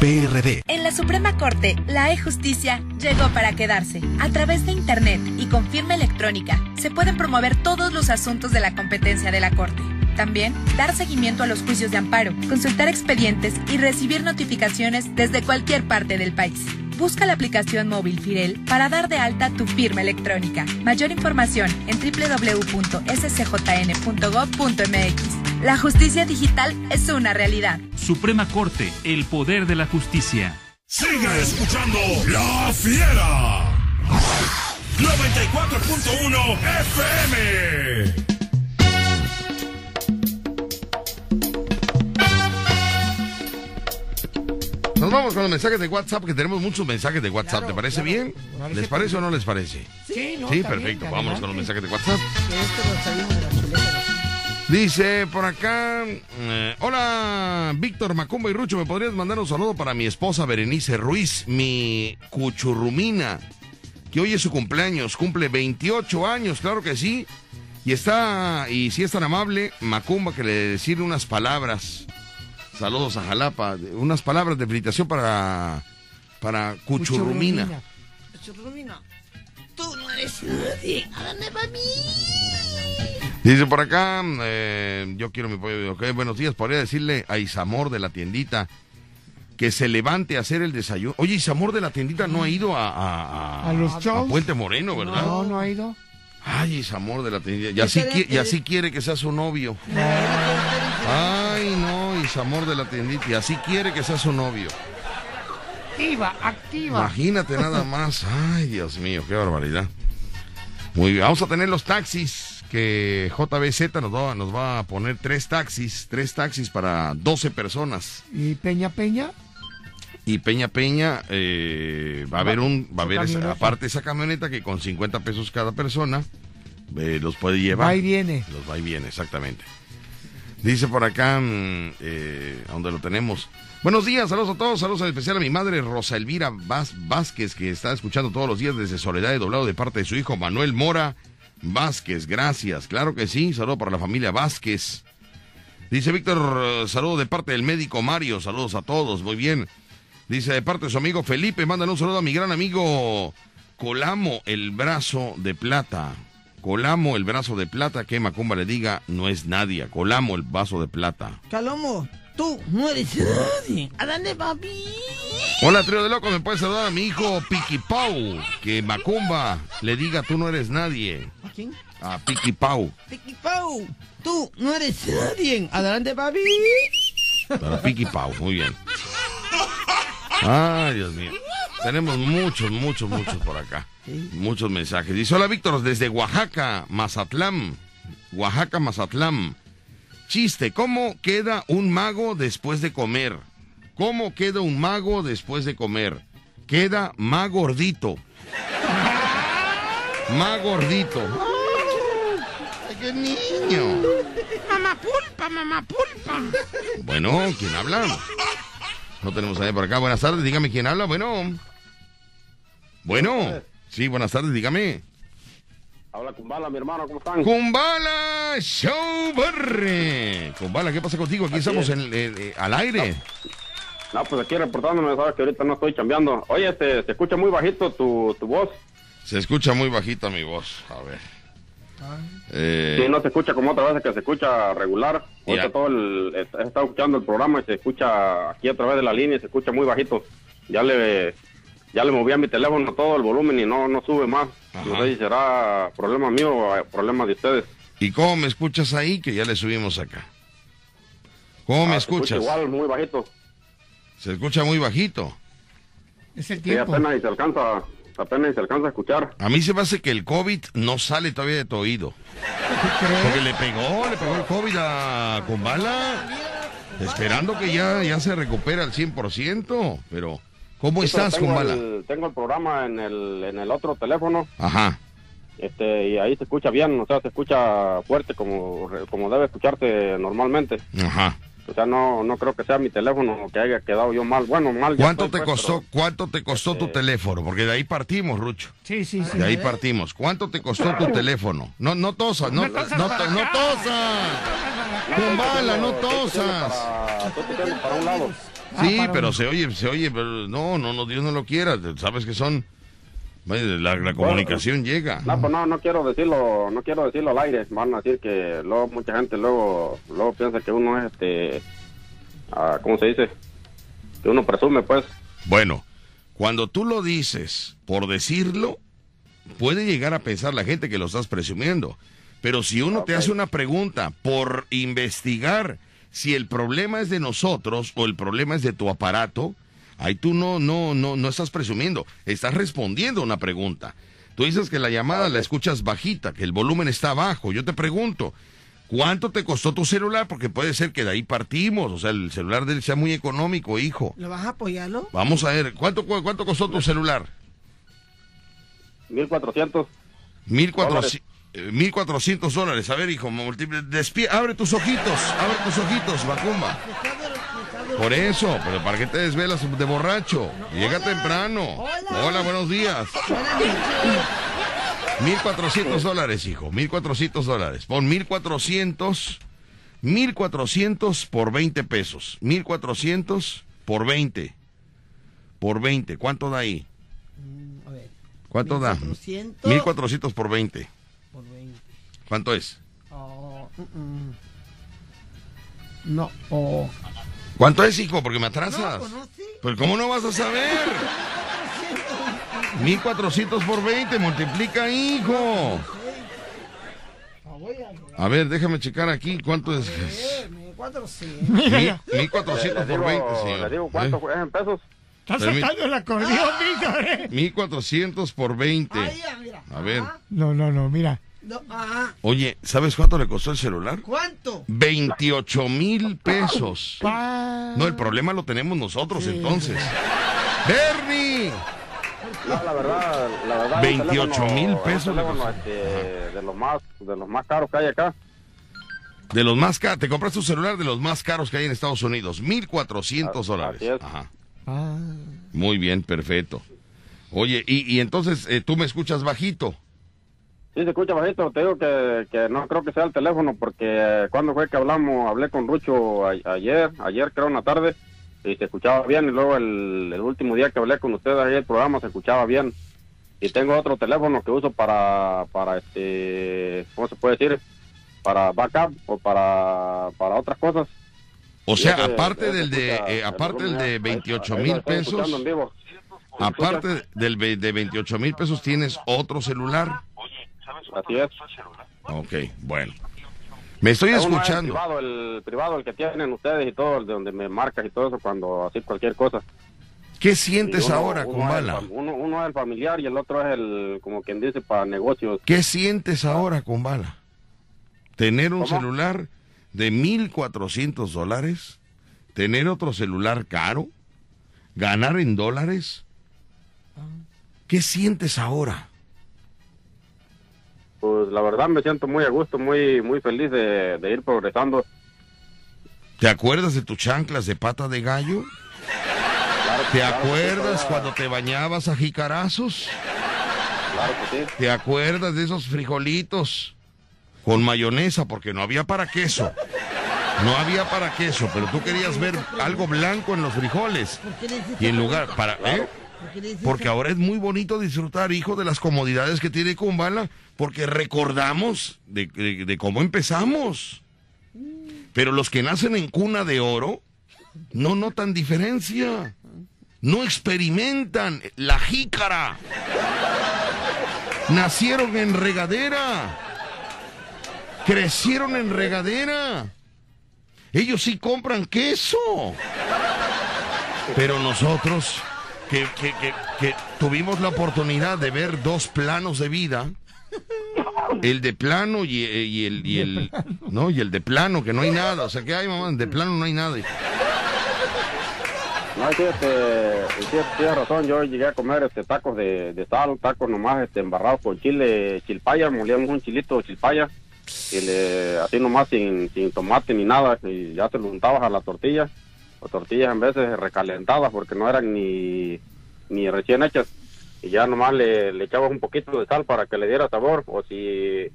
PRD. En la Suprema Corte, la e-justicia llegó para quedarse. A través de Internet y con firma electrónica, se pueden promover todos los asuntos de la competencia de la Corte. También, dar seguimiento a los juicios de amparo, consultar expedientes y recibir notificaciones desde cualquier parte del país. Busca la aplicación móvil Firel para dar de alta tu firma electrónica. Mayor información en www.scjn.gov.mx. La justicia digital es una realidad. Suprema Corte, el poder de la justicia. Siga escuchando La Fiera. 94.1 FM. Nos vamos con los mensajes de WhatsApp, que tenemos muchos mensajes de WhatsApp. Claro, ¿Te parece claro. bien? Parece ¿Les parece o no les parece? Sí, no, Sí, perfecto. Vámonos con los mensajes de WhatsApp. Dice por acá, eh, hola Víctor Macumba y Rucho, ¿me podrías mandar un saludo para mi esposa Berenice Ruiz, mi cuchurrumina, que hoy es su cumpleaños, cumple 28 años, claro que sí, y está, y si es tan amable, Macumba, que le decir unas palabras, saludos a Jalapa, unas palabras de felicitación para, para cuchurrumina. Churrumina, tú no eres nadie. Para mí. Dice por acá, eh, yo quiero mi pollo. Ok, buenos días. Podría decirle a Isamor de la tiendita que se levante a hacer el desayuno. Oye, Isamor de la tiendita no ha ido a, a, ¿A los shows? Puente Moreno, ¿verdad? No, no ha ido. Ay, Isamor de la tiendita. Y así, qui- y así quiere que sea su novio. Ay, no, Isamor de la tiendita. Y así quiere que sea su novio. Activa, activa. Imagínate nada más. Ay, Dios mío, qué barbaridad. Muy bien, vamos a tener los taxis que JBZ nos va, nos va a poner tres taxis, tres taxis para 12 personas. ¿Y Peña Peña? Y Peña Peña eh, va a haber un, va a haber esa- aparte esa camioneta que con 50 pesos cada persona eh, los puede llevar. Va y viene. Los va y viene, exactamente. Dice por acá, mm, eh, donde lo tenemos. Buenos días, saludos a todos, saludos en especial a mi madre Rosa Elvira Vaz- Vázquez, que está escuchando todos los días desde Soledad de Doblado de parte de su hijo Manuel Mora Vázquez. Gracias, claro que sí, saludo para la familia Vázquez. Dice Víctor, eh, saludo de parte del médico Mario, saludos a todos, muy bien. Dice de parte de su amigo Felipe, mándale un saludo a mi gran amigo Colamo, el brazo de plata. Colamo, el brazo de plata, que Macumba le diga, no es nadie. Colamo, el vaso de plata. Calomo, tú no eres nadie. Adelante, papi. Hola, trío de locos, ¿me puedes saludar a mi hijo Piki Pau? Que Macumba le diga, tú no eres nadie. ¿A quién? A Piki Pau. Piki Pau, tú no eres nadie. Adelante, papi. Para Piki Pau, muy bien. Ay, Dios mío. Tenemos muchos, muchos, muchos por acá. Muchos mensajes. Dice, hola Víctor, desde Oaxaca, Mazatlán. Oaxaca, Mazatlán. Chiste, ¿cómo queda un mago después de comer? ¿Cómo queda un mago después de comer? Queda más gordito. Más gordito. ¡Ay, qué niño! Mamá pulpa, mamá pulpa. Bueno, ¿quién habla? No tenemos a nadie por acá. Buenas tardes, dígame quién habla. Bueno. Bueno. Sí, buenas tardes, dígame. Habla Kumbala, mi hermano, ¿cómo están? Kumbala Show Barre. Kumbala, ¿qué pasa contigo? Aquí Así estamos es. en, eh, eh, al aire. No, pues aquí reportándome, sabes que ahorita no estoy chambeando. Oye, este, se escucha muy bajito tu, tu voz. Se escucha muy bajita mi voz. A ver. Eh, Sí, no se escucha como otra vez que se escucha regular. Ahorita todo el, he he estado escuchando el programa y se escucha aquí a través de la línea y se escucha muy bajito. Ya le, ya le moví a mi teléfono todo el volumen y no, no sube más. No sé si será problema mío o problema de ustedes. ¿Y cómo me escuchas ahí? Que ya le subimos acá. ¿Cómo me Ah, se escucha escuchas? Igual, muy bajito. Se escucha muy bajito. Es el Sí, apenas y se alcanza, apenas y se alcanza a escuchar. A mí se me hace que el COVID no sale todavía de tu oído. Porque le pegó, le pegó el COVID a Kumbala. Esperando que ya, ya se recupere al 100%. Pero, ¿cómo Sí, estás, tengo Kumbala? el- tengo el programa en el, en el otro teléfono. Ajá. Este, y ahí se escucha bien, o sea, se escucha fuerte como, como debe escucharte normalmente. Ajá. O sea, no, no creo que sea mi teléfono que haya quedado yo mal. Bueno, mal. ¿Cuánto estoy, te pues, costó, pero- cuánto te costó tu teléfono? Porque de ahí partimos, Rucho. Sí, sí, sí. De ahí partimos. ¿Cuánto te costó tu teléfono? No, no tosas, no, no, no, to- no tosas. Kumbala, no tosas. Para, tú te tienes para un lado. Sí, pero se oye, se oye, pero no, no, no, Dios no lo quiera. Sabes que son, la comunicación llega. No, pues no, no quiero decirlo, no quiero decirlo al aire. Van a decir que luego mucha gente luego, luego piensa que uno es este, ah, ¿cómo se dice? Que uno presume, pues. Bueno, cuando tú lo dices por decirlo, puede llegar a pensar la gente que lo estás presumiendo. Pero si uno te hace una pregunta por investigar si el problema es de nosotros o el problema es de tu aparato, ahí tú no, no, no, no estás presumiendo, estás respondiendo a una pregunta. Tú dices que la llamada la escuchas bajita, que el volumen está bajo. Yo te pregunto, ¿cuánto te costó tu celular? Porque puede ser que de ahí partimos, o sea, el celular de él sea muy económico, hijo. ¿Lo vas a apoyarlo? Vamos a ver, ¿cuánto, cu- cuánto costó tu celular? 1400. 1400 eh, 1400 dólares. A ver, hijo, multipli- despie- abre tus ojitos, abre tus ojitos, Macumba. Por eso, pero ¿para qué te desvelas de borracho? Llega temprano. Hola, buenos días. 1400 dólares, hijo, 1400 dólares. Pon 1400, 1400 por 20 pesos. 1400 por 20. Por 20, ¿cuánto da ahí? Ver, ¿Cuánto da? 1400. 1400 por 20. Por 20. ¿Cuánto es? Oh, mm, mm. No, oh. ¿Cuánto es, hijo? Porque me atrasas. No, no sé. Pues ¿cómo no vas a saber? 1400 por 20, multiplica, hijo. A ver, déjame checar aquí cuánto es. Eh, 400. Mil- 1400 Le por digo- 20, señor. Le digo, ¿cuánto es en pesos? Está sacando el acordeón, Víctor. eh. 1400 por 20. A ver. No, no, no, mira. No, ah, Oye, ¿sabes cuánto le costó el celular? ¿Cuánto? 28 mil pesos. No, el problema lo tenemos nosotros entonces. ¡Bernie! No, la verdad, la verdad. 28 un teléfono- mil pesos le costó. este, de los más, de los más caros que hay acá. De los más caros, te compras tu celular de los más caros que hay en Estados Unidos, 1400 dólares. Ajá. Muy bien, perfecto. Oye, y, y entonces eh, tú me escuchas bajito. Sí, se escucha bajito. Te digo que, que no creo que sea el teléfono porque eh, cuando fue que hablamos, hablé con Rucho a- ayer, ayer creo en la tarde, y se escuchaba bien y luego el, el último día que hablé con ustedes ahí el programa se escuchaba bien. Y tengo otro teléfono que uso para para este cómo se puede decir para backup o para para otras cosas. O sea, ese- aparte ese del de, eh, aparte del de ahí- 28 ahí lo mil pesos, aparte del de 28 mil pesos, ¿tienes otro celular? Así es Ok, bueno. Me estoy es escuchando. El privado, el privado, el que tienen ustedes y todo, el de donde me marcas y todo eso cuando así cualquier cosa. ¿Qué sientes uno- ahora, uno es Kumbala? el Uno, uno es el familiar y el otro es el, como quien dice, para negocios. ¿Qué sientes ahora, Kumbala? Tener un ¿Cómo? celular de 1.400 dólares, tener otro celular caro, ganar en dólares. ¿Qué sientes ahora? Pues la verdad me siento muy a gusto, muy muy feliz de, de ir progresando. ¿Te acuerdas de tus chanclas de pata de gallo? ¿Te claro que sí, acuerdas cuando te bañabas a jicarazos? Claro que sí. ¿Te acuerdas de esos frijolitos con mayonesa? Porque no había para queso. No había para queso, pero tú querías ver algo blanco en los frijoles. Y en lugar, para, ¿eh? Porque ahora es muy bonito disfrutar, hijo, de las comodidades que tiene Kumbala, porque recordamos de, de- de cómo empezamos. Pero los que nacen en cuna de oro no notan diferencia, no experimentan la jícara. Nacieron en regadera, crecieron en regadera. Ellos sí compran queso. Pero nosotros, que, que- que- tuvimos la oportunidad de ver dos planos de vida, el de plano y, y el, y el- no, y el de plano, que no hay nada. O sea, que hay, mamá? De plano no hay nada. No, sí, este, sí, tienes razón, yo llegué a comer este tacos de, de sal, tacos nomás este, embarrados con chile chilpaya, molíamos un chilito chilpaya, y le, así nomás sin, sin tomate ni nada, y ya te lo untabas a la tortilla, o tortillas en veces recalentadas porque no eran ni, ni recién hechas, y ya nomás le, le echabas un poquito de sal para que le diera sabor, o si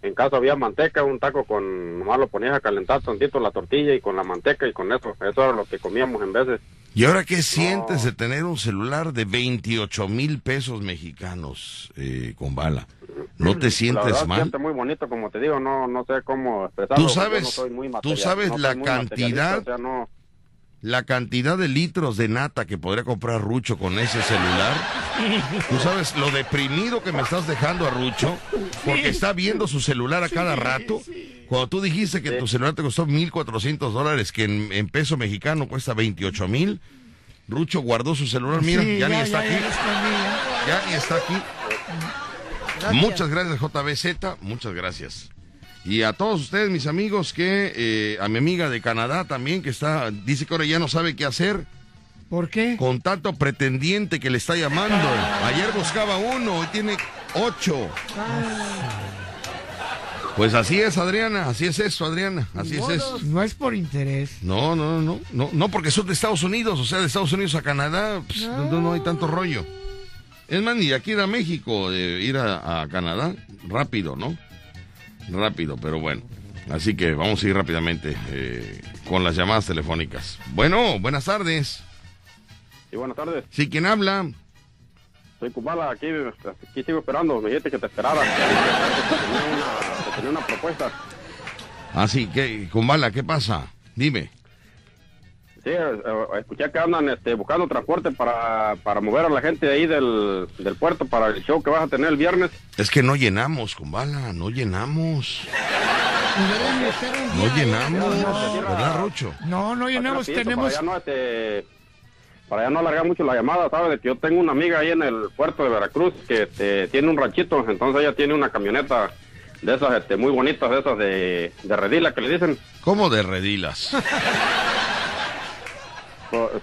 en caso había manteca, un taco con, nomás lo ponías a calentar tantito la tortilla y con la manteca y con eso, eso era lo que comíamos en veces. ¿Y ahora qué sientes de tener un celular de 28 mil pesos mexicanos eh, con bala? ¿No te la sientes verdad, mal? siente muy bonito, como te digo, no, no sé cómo expresarlo. Tú sabes- no soy muy tú sabes no la cantidad- o sea, no- La cantidad de litros de nata que podría comprar Rucho con ese celular. Tú sabes lo deprimido que me estás dejando a Rucho porque está viendo su celular a cada rato. Cuando tú dijiste que tu celular te costó 1.400 dólares, que en, en peso mexicano cuesta 28 mil, Rucho guardó su celular. Mira, Sí, ya, ni está ya, aquí. ya ni está aquí. Muchas gracias, JBZ. Muchas gracias. Y a todos ustedes, mis amigos, que eh, a mi amiga de Canadá también, que está, dice que ahora ya no sabe qué hacer. ¿Por qué? Con tanto pretendiente que le está llamando. Ayer buscaba uno, hoy tiene ocho. Pues así es, Adriana, así es eso, Adriana, así es eso. No es por interés. No, no, no, no, no, porque son de Estados Unidos, o sea, de Estados Unidos a Canadá, pues, no. No, hay tanto rollo. Es más, ni aquí ir a México, de ir a, a Canadá, rápido, ¿no? Rápido, pero bueno. Así que vamos a ir rápidamente eh, con las llamadas telefónicas. Bueno, buenas tardes. Sí, buenas tardes. Sí, ¿quién habla? Soy Kubala, aquí, aquí sigo esperando. Me dijiste que te esperara. Que tenía una, que tenía una propuesta. Ah, sí, ¿qué, Kumbala, ¿qué pasa? Dime. Sí, escuché que andan este, buscando transporte para, para mover a la gente de ahí del, del puerto para el show que vas a tener el viernes. Es que no llenamos, Kumbala, no llenamos. No llenamos, ¿verdad, Rucho? No, no llenamos, Rapidito, tenemos... Para ya, no, este, para ya no alargar mucho la llamada, ¿sabes? De que yo tengo una amiga ahí en el puerto de Veracruz que este, tiene un ranchito, entonces ella tiene una camioneta de esas este, muy bonitas, de esas de, de redila que le dicen. ¿Cómo de redilas?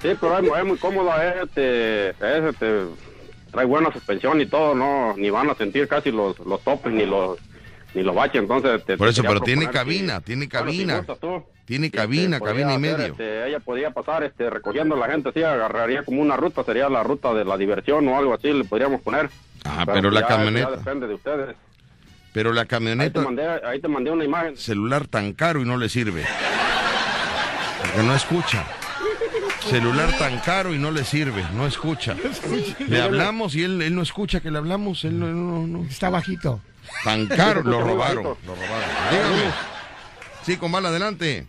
Sí, pero es, es muy cómoda, es, este, es, este, trae buena suspensión y todo, no, ni van a sentir casi los, los topes ni los ni los baches, entonces... este, Por te eso, pero tiene cabina, que- tiene bueno, si cabina. Tiene este, cabina, cabina y hacer, medio. este, ella podría pasar este, recogiendo a la gente, así agarraría como una ruta, sería la ruta de la diversión o algo así, le podríamos poner. Ah, pero la ya- camioneta- Ya depende de ustedes. Pero la Ahí te, camioneta, mandé, ahí te mandé una imagen. celular tan caro y no le sirve. Porque no escucha. Celular tan caro y no le sirve, no escucha. Le hablamos y él, él no escucha que le hablamos, él no, no, no. Está bajito. Tan caro, lo robaron, lo robaron. Dígame. Sí, con bala, adelante.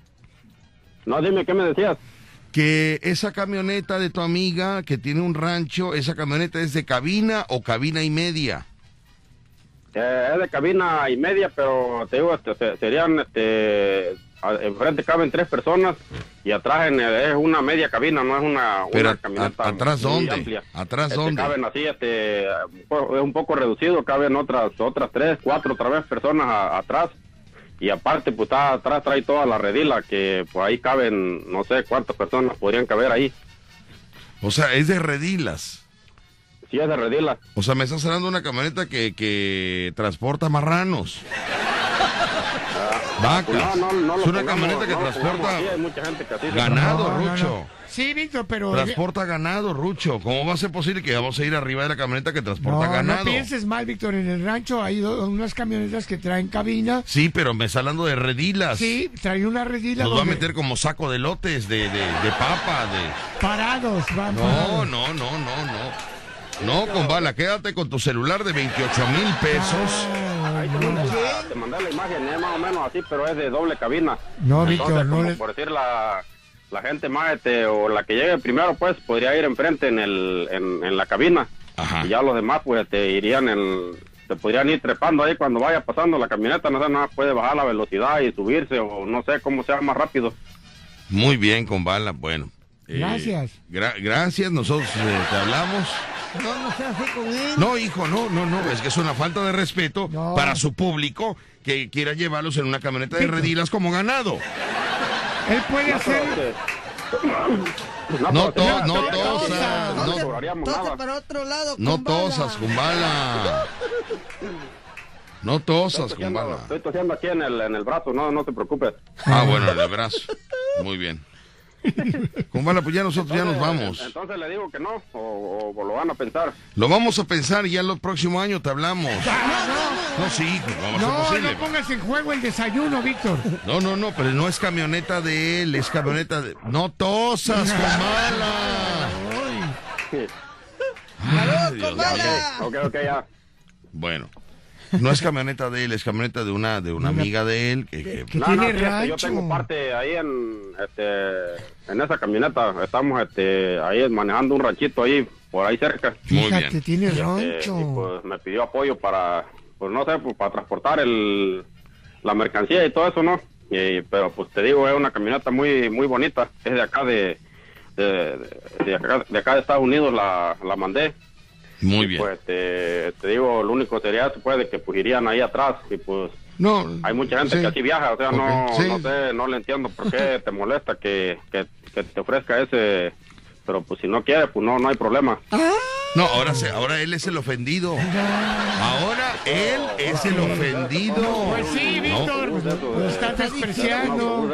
No, dime, ¿qué me decías? Que esa camioneta de tu amiga que tiene un rancho, esa camioneta es de cabina o cabina y media. Eh, es de cabina y media, pero te digo, este, se- serían, este, enfrente caben tres personas y atrás en el- es una media cabina, no es una, Pero una camioneta. a- ¿atrás dónde? amplia. ¿Atrás Este, dónde? Caben así, este, es un poco reducido, caben otras, otras tres, cuatro otra vez personas a- atrás. Y aparte, pues está atrás trae toda la redila, que pues ahí caben, no sé cuántas personas podrían caber ahí. O sea, es de redilas. Sí, es de redila. O sea, me estás hablando de una camioneta que, que transporta marranos. Vacas. No, no, no es una pongamos- camioneta que transporta pongamos así, hay mucha gente que así ganado, Rucho. no. Sí, Víctor, pero... Transporta ganado, Rucho. ¿Cómo va a ser posible que vamos a ir arriba de la camioneta que transporta No, ganado? no pienses mal, Víctor. En el rancho hay unas camionetas que traen cabina. Sí, pero me está hablando de redilas. Sí, trae una redila Nos va a meter como saco de lotes, de, de, de papa, de... parados. Van No, no, no, no, no. No, con bala, quédate con tu celular de 28 mil pesos. Ahí te mandé, la, te mandé la imagen, es más o menos así, pero es de doble cabina. No, Entonces, Víctor, no como le- por decir la, la gente más, este, o la que llegue primero, pues, podría ir enfrente en, el, en, en la cabina. Y ya los demás, pues, te irían en... Se podrían ir trepando ahí cuando vaya pasando la camioneta, no sé, nada, puede bajar la velocidad y subirse, o no sé cómo sea más rápido. Muy bien, con bala, bueno. Eh, Gracias. gra- gracias, nosotros eh, te hablamos. No, no sea así con él. No, hijo, no, no, no, es que es una falta de respeto para su público que quiera llevarlos en una camioneta de redilas como ganado. Él puede hacer... No, to- no sería tosas, no- nada. para otro lado. No tosas, con bala. No tosas, Estoy con tosiendo, bala. estoy tosiendo aquí en el, en el brazo, no, no te preocupes. Ah, bueno, en el brazo. Muy bien. Con bala, pues ya nosotros ya nos Entonces, vamos. Entonces le digo que no, o, o lo van a pensar. Lo vamos a pensar y ya el próximo año te hablamos. No, sí, hijo, vamos a No, posible. no pongas en juego el desayuno, Víctor. No, no, no, pero no es camioneta de él, es camioneta de... No tosas, con bala. Ay, Dios mío. Ok, ok, ya. Bueno, no es camioneta de él, es camioneta de una, de una amiga de él que... que- No, no, fíjate, Yo tengo parte ahí en, este, en esa camioneta. Estamos este, ahí manejando un ranchito ahí, por ahí cerca. Fíjate, tiene Este, rancho. y, pues me pidió apoyo para, pues no sé, pues, para transportar el, la mercancía y todo eso, ¿no? Y- pero pues te digo, es una camioneta muy muy bonita. Es de acá de, de, de acá, de acá de Estados Unidos la, la mandé. Muy Y, bien. Pues te, te digo, lo único sería se puede que pues irían ahí atrás y pues No, hay mucha gente sí. que así viaja, o sea, no, sí. no sé, no le entiendo por qué te molesta que, que, que te ofrezca ese, pero pues si no quiere, pues no, no hay problema. No, ahora, se, ahora él es el ofendido. Ahora él es el ofendido. Pues sí, Víctor, lo estás despreciando.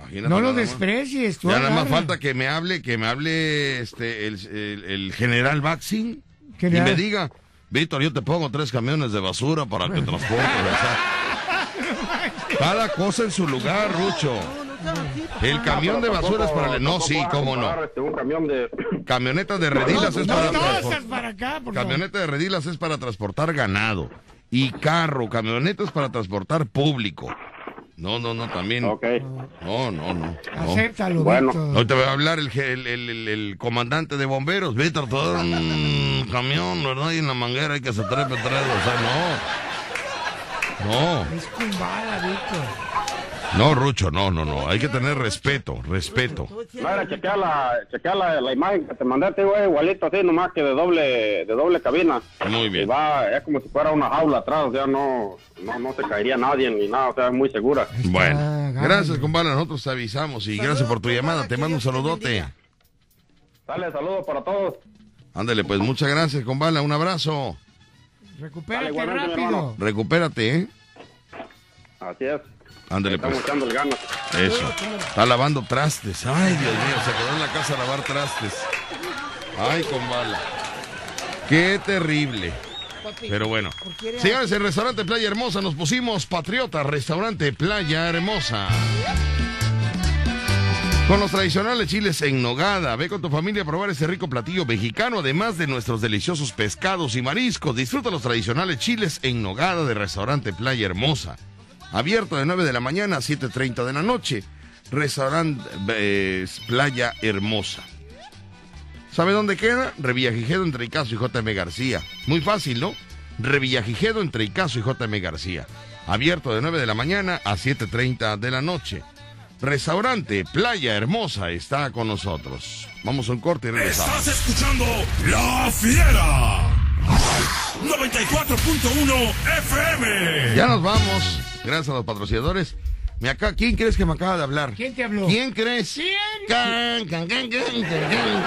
Imagínate No lo desprecies, tú Ya nada más falta que me hable, que me hable este el, el- el general Baxin y me diga, Víctor, yo te pongo tres camiones de basura para que transportes. o sea, cada cosa en su lugar, Rucho. El camión de basura es para el... No, sí, cómo no. Este, un camión de... Camioneta de redilas es No para tosas transportar. para acá, por favor. Camioneta de redilas es para transportar ganado. Y carro, camioneta es para transportar público. No, no, no, también. No, no, no. no. Acéptalo, Bueno, hoy te va a hablar el, el, el- el- el comandante de bomberos. Víctor, todo un camión, ¿verdad? Y en la manguera hay que se trepe tres. O sea, no. No. Es con bala, Víctor. No, Rucho, no, no, no. Hay que tener respeto, respeto. No, era chequear la, chequear la, la imagen que te mandé, te digo, es igualito así, nomás que de doble, de doble cabina. Muy bien. Y va, es como si fuera una jaula atrás, o sea, no, no, no se caería nadie ni nada, o sea, es muy segura. Bueno, gracias, compadre. Nosotros te avisamos y gracias por tu llamada. Te mando un saludote. Dale, saludos para todos. Ándale, pues muchas gracias, compadre. Un abrazo. Recupérate mi rápido. Recupérate, ¿eh? Así es. Ándale, Estamos pues. echando el ganas. Eso. Está lavando trastes. Ay, Dios mío, se quedó en la casa a lavar trastes. Ay, con bala. Qué terrible. Pero bueno. Señores, el restaurante Playa Hermosa nos pusimos Patriota, restaurante Playa Hermosa. Con los tradicionales chiles en nogada, ve con tu familia a probar ese rico platillo mexicano, además de nuestros deliciosos pescados y mariscos. Disfruta los tradicionales chiles en nogada de restaurante Playa Hermosa. Abierto de 9 de la mañana a 7.30 de la noche. Restaurante eh, Playa Hermosa. ¿Sabe dónde queda? Revillagigedo entre Icaso y JM García. Muy fácil, ¿no? Revillagigedo entre Icaso y JM García. Abierto de 9 de la mañana a 7.30 de la noche. Restaurante Playa Hermosa está con nosotros. Vamos a un corte y regresamos. Estás escuchando La Fiera. 94.1 FM. Ya nos vamos. Gracias a los patrocinadores. Me acá, ¿Quién crees que me acaba de hablar? ¿Quién te habló? ¿Quién crees? ¿Quién? Can, can, can, can, can, can.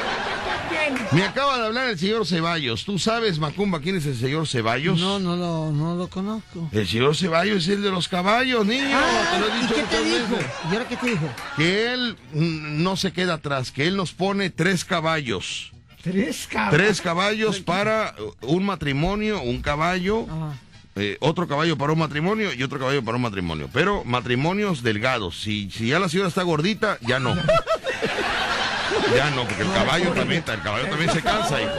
Me acaba de hablar el señor Ceballos. ¿Tú sabes, Macumba, quién es el señor Ceballos? No, no lo, no lo conozco. El señor Ceballos es el de los caballos, niño. Ah, te lo he ¿y dicho qué te dijo? veces. ¿Y ahora qué te dijo? Que él no se queda atrás, que él nos pone tres caballos. Tres caballos. Tres caballos para un matrimonio, un caballo, eh, otro caballo para un matrimonio y otro caballo para un matrimonio. Pero matrimonios delgados. Si, si ya la señora está gordita, ya no. Ya no, porque el caballo también, el caballo también se cansa. hijo.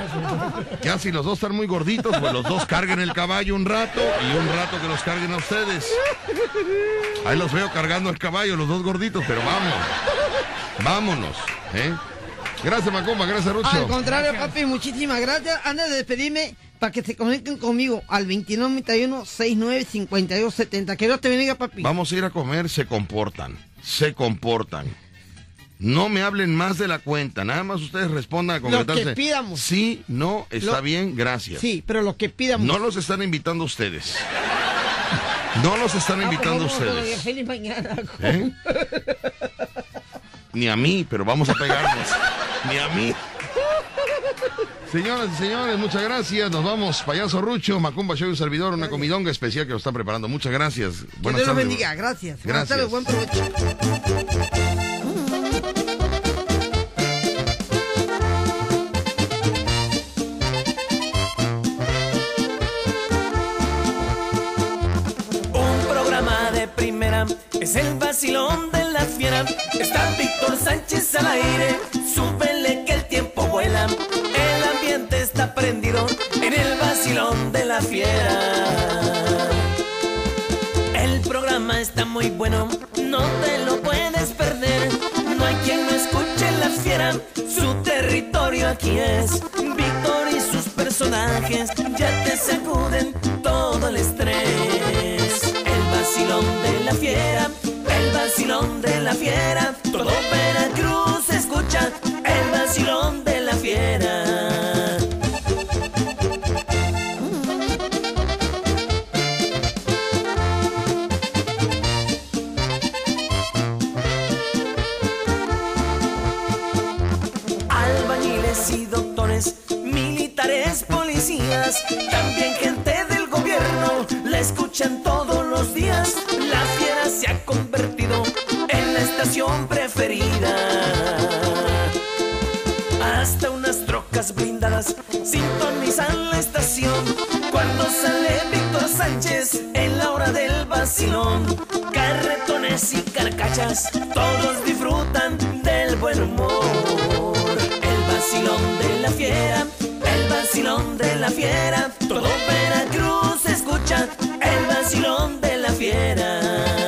Ya si los dos están muy gorditos, pues los dos carguen el caballo un rato y un rato que los carguen a ustedes. Ahí los veo cargando el caballo, los dos gorditos, pero vamos. Vámonos, ¿eh? Gracias, Macumba, gracias, Rucho. Al contrario, papi, muchísimas gracias. Antes de despedirme, para que se conecten conmigo al 2991-695270. Que Dios te bendiga, papi. Vamos a ir a comer, se comportan, se comportan. No me hablen más de la cuenta, nada más ustedes respondan a Lo concretarse. que pidamos. Sí, no, está Lo- bien, gracias. Sí, pero lo que pidamos. No los están invitando ustedes. No los están Ah, invitando favor, todavía ustedes. Feliz mañana. ¿Eh? Ni a mí, pero vamos a pegarnos. Ni a mí. Señoras y señores, muchas gracias. Nos vamos. Payaso Rucho, Macumba Show y un servidor, una comidonga especial que nos están preparando. Muchas gracias. Que Buenas Dios los bendiga. Gracias. Buenas Gracias. tardes, buen provecho. Un programa de primera es el vacilón de la fiera. Está Víctor Sánchez al aire, súbele que el tiempo vuela. En el vacilón de la fiera. El programa está muy bueno, no te lo puedes perder. No hay quien no escuche la fiera, su territorio aquí es. Víctor y sus personajes ya te sacuden todo el estrés. El vacilón de la fiera, el vacilón de la fiera. Todo Veracruz escucha el vacilón de la fiera. También gente del gobierno, la escuchan todos los días. La fiera se ha convertido en la estación preferida. Hasta unas trocas blindadas sintonizan la estación. Cuando sale Víctor Sánchez en la hora del vacilón, carretones y carcachas, todos disfrutan del buen humor. El vacilón de la fiera, el vacilón de la fiera, todo Veracruz escucha el vacilón de la fiera.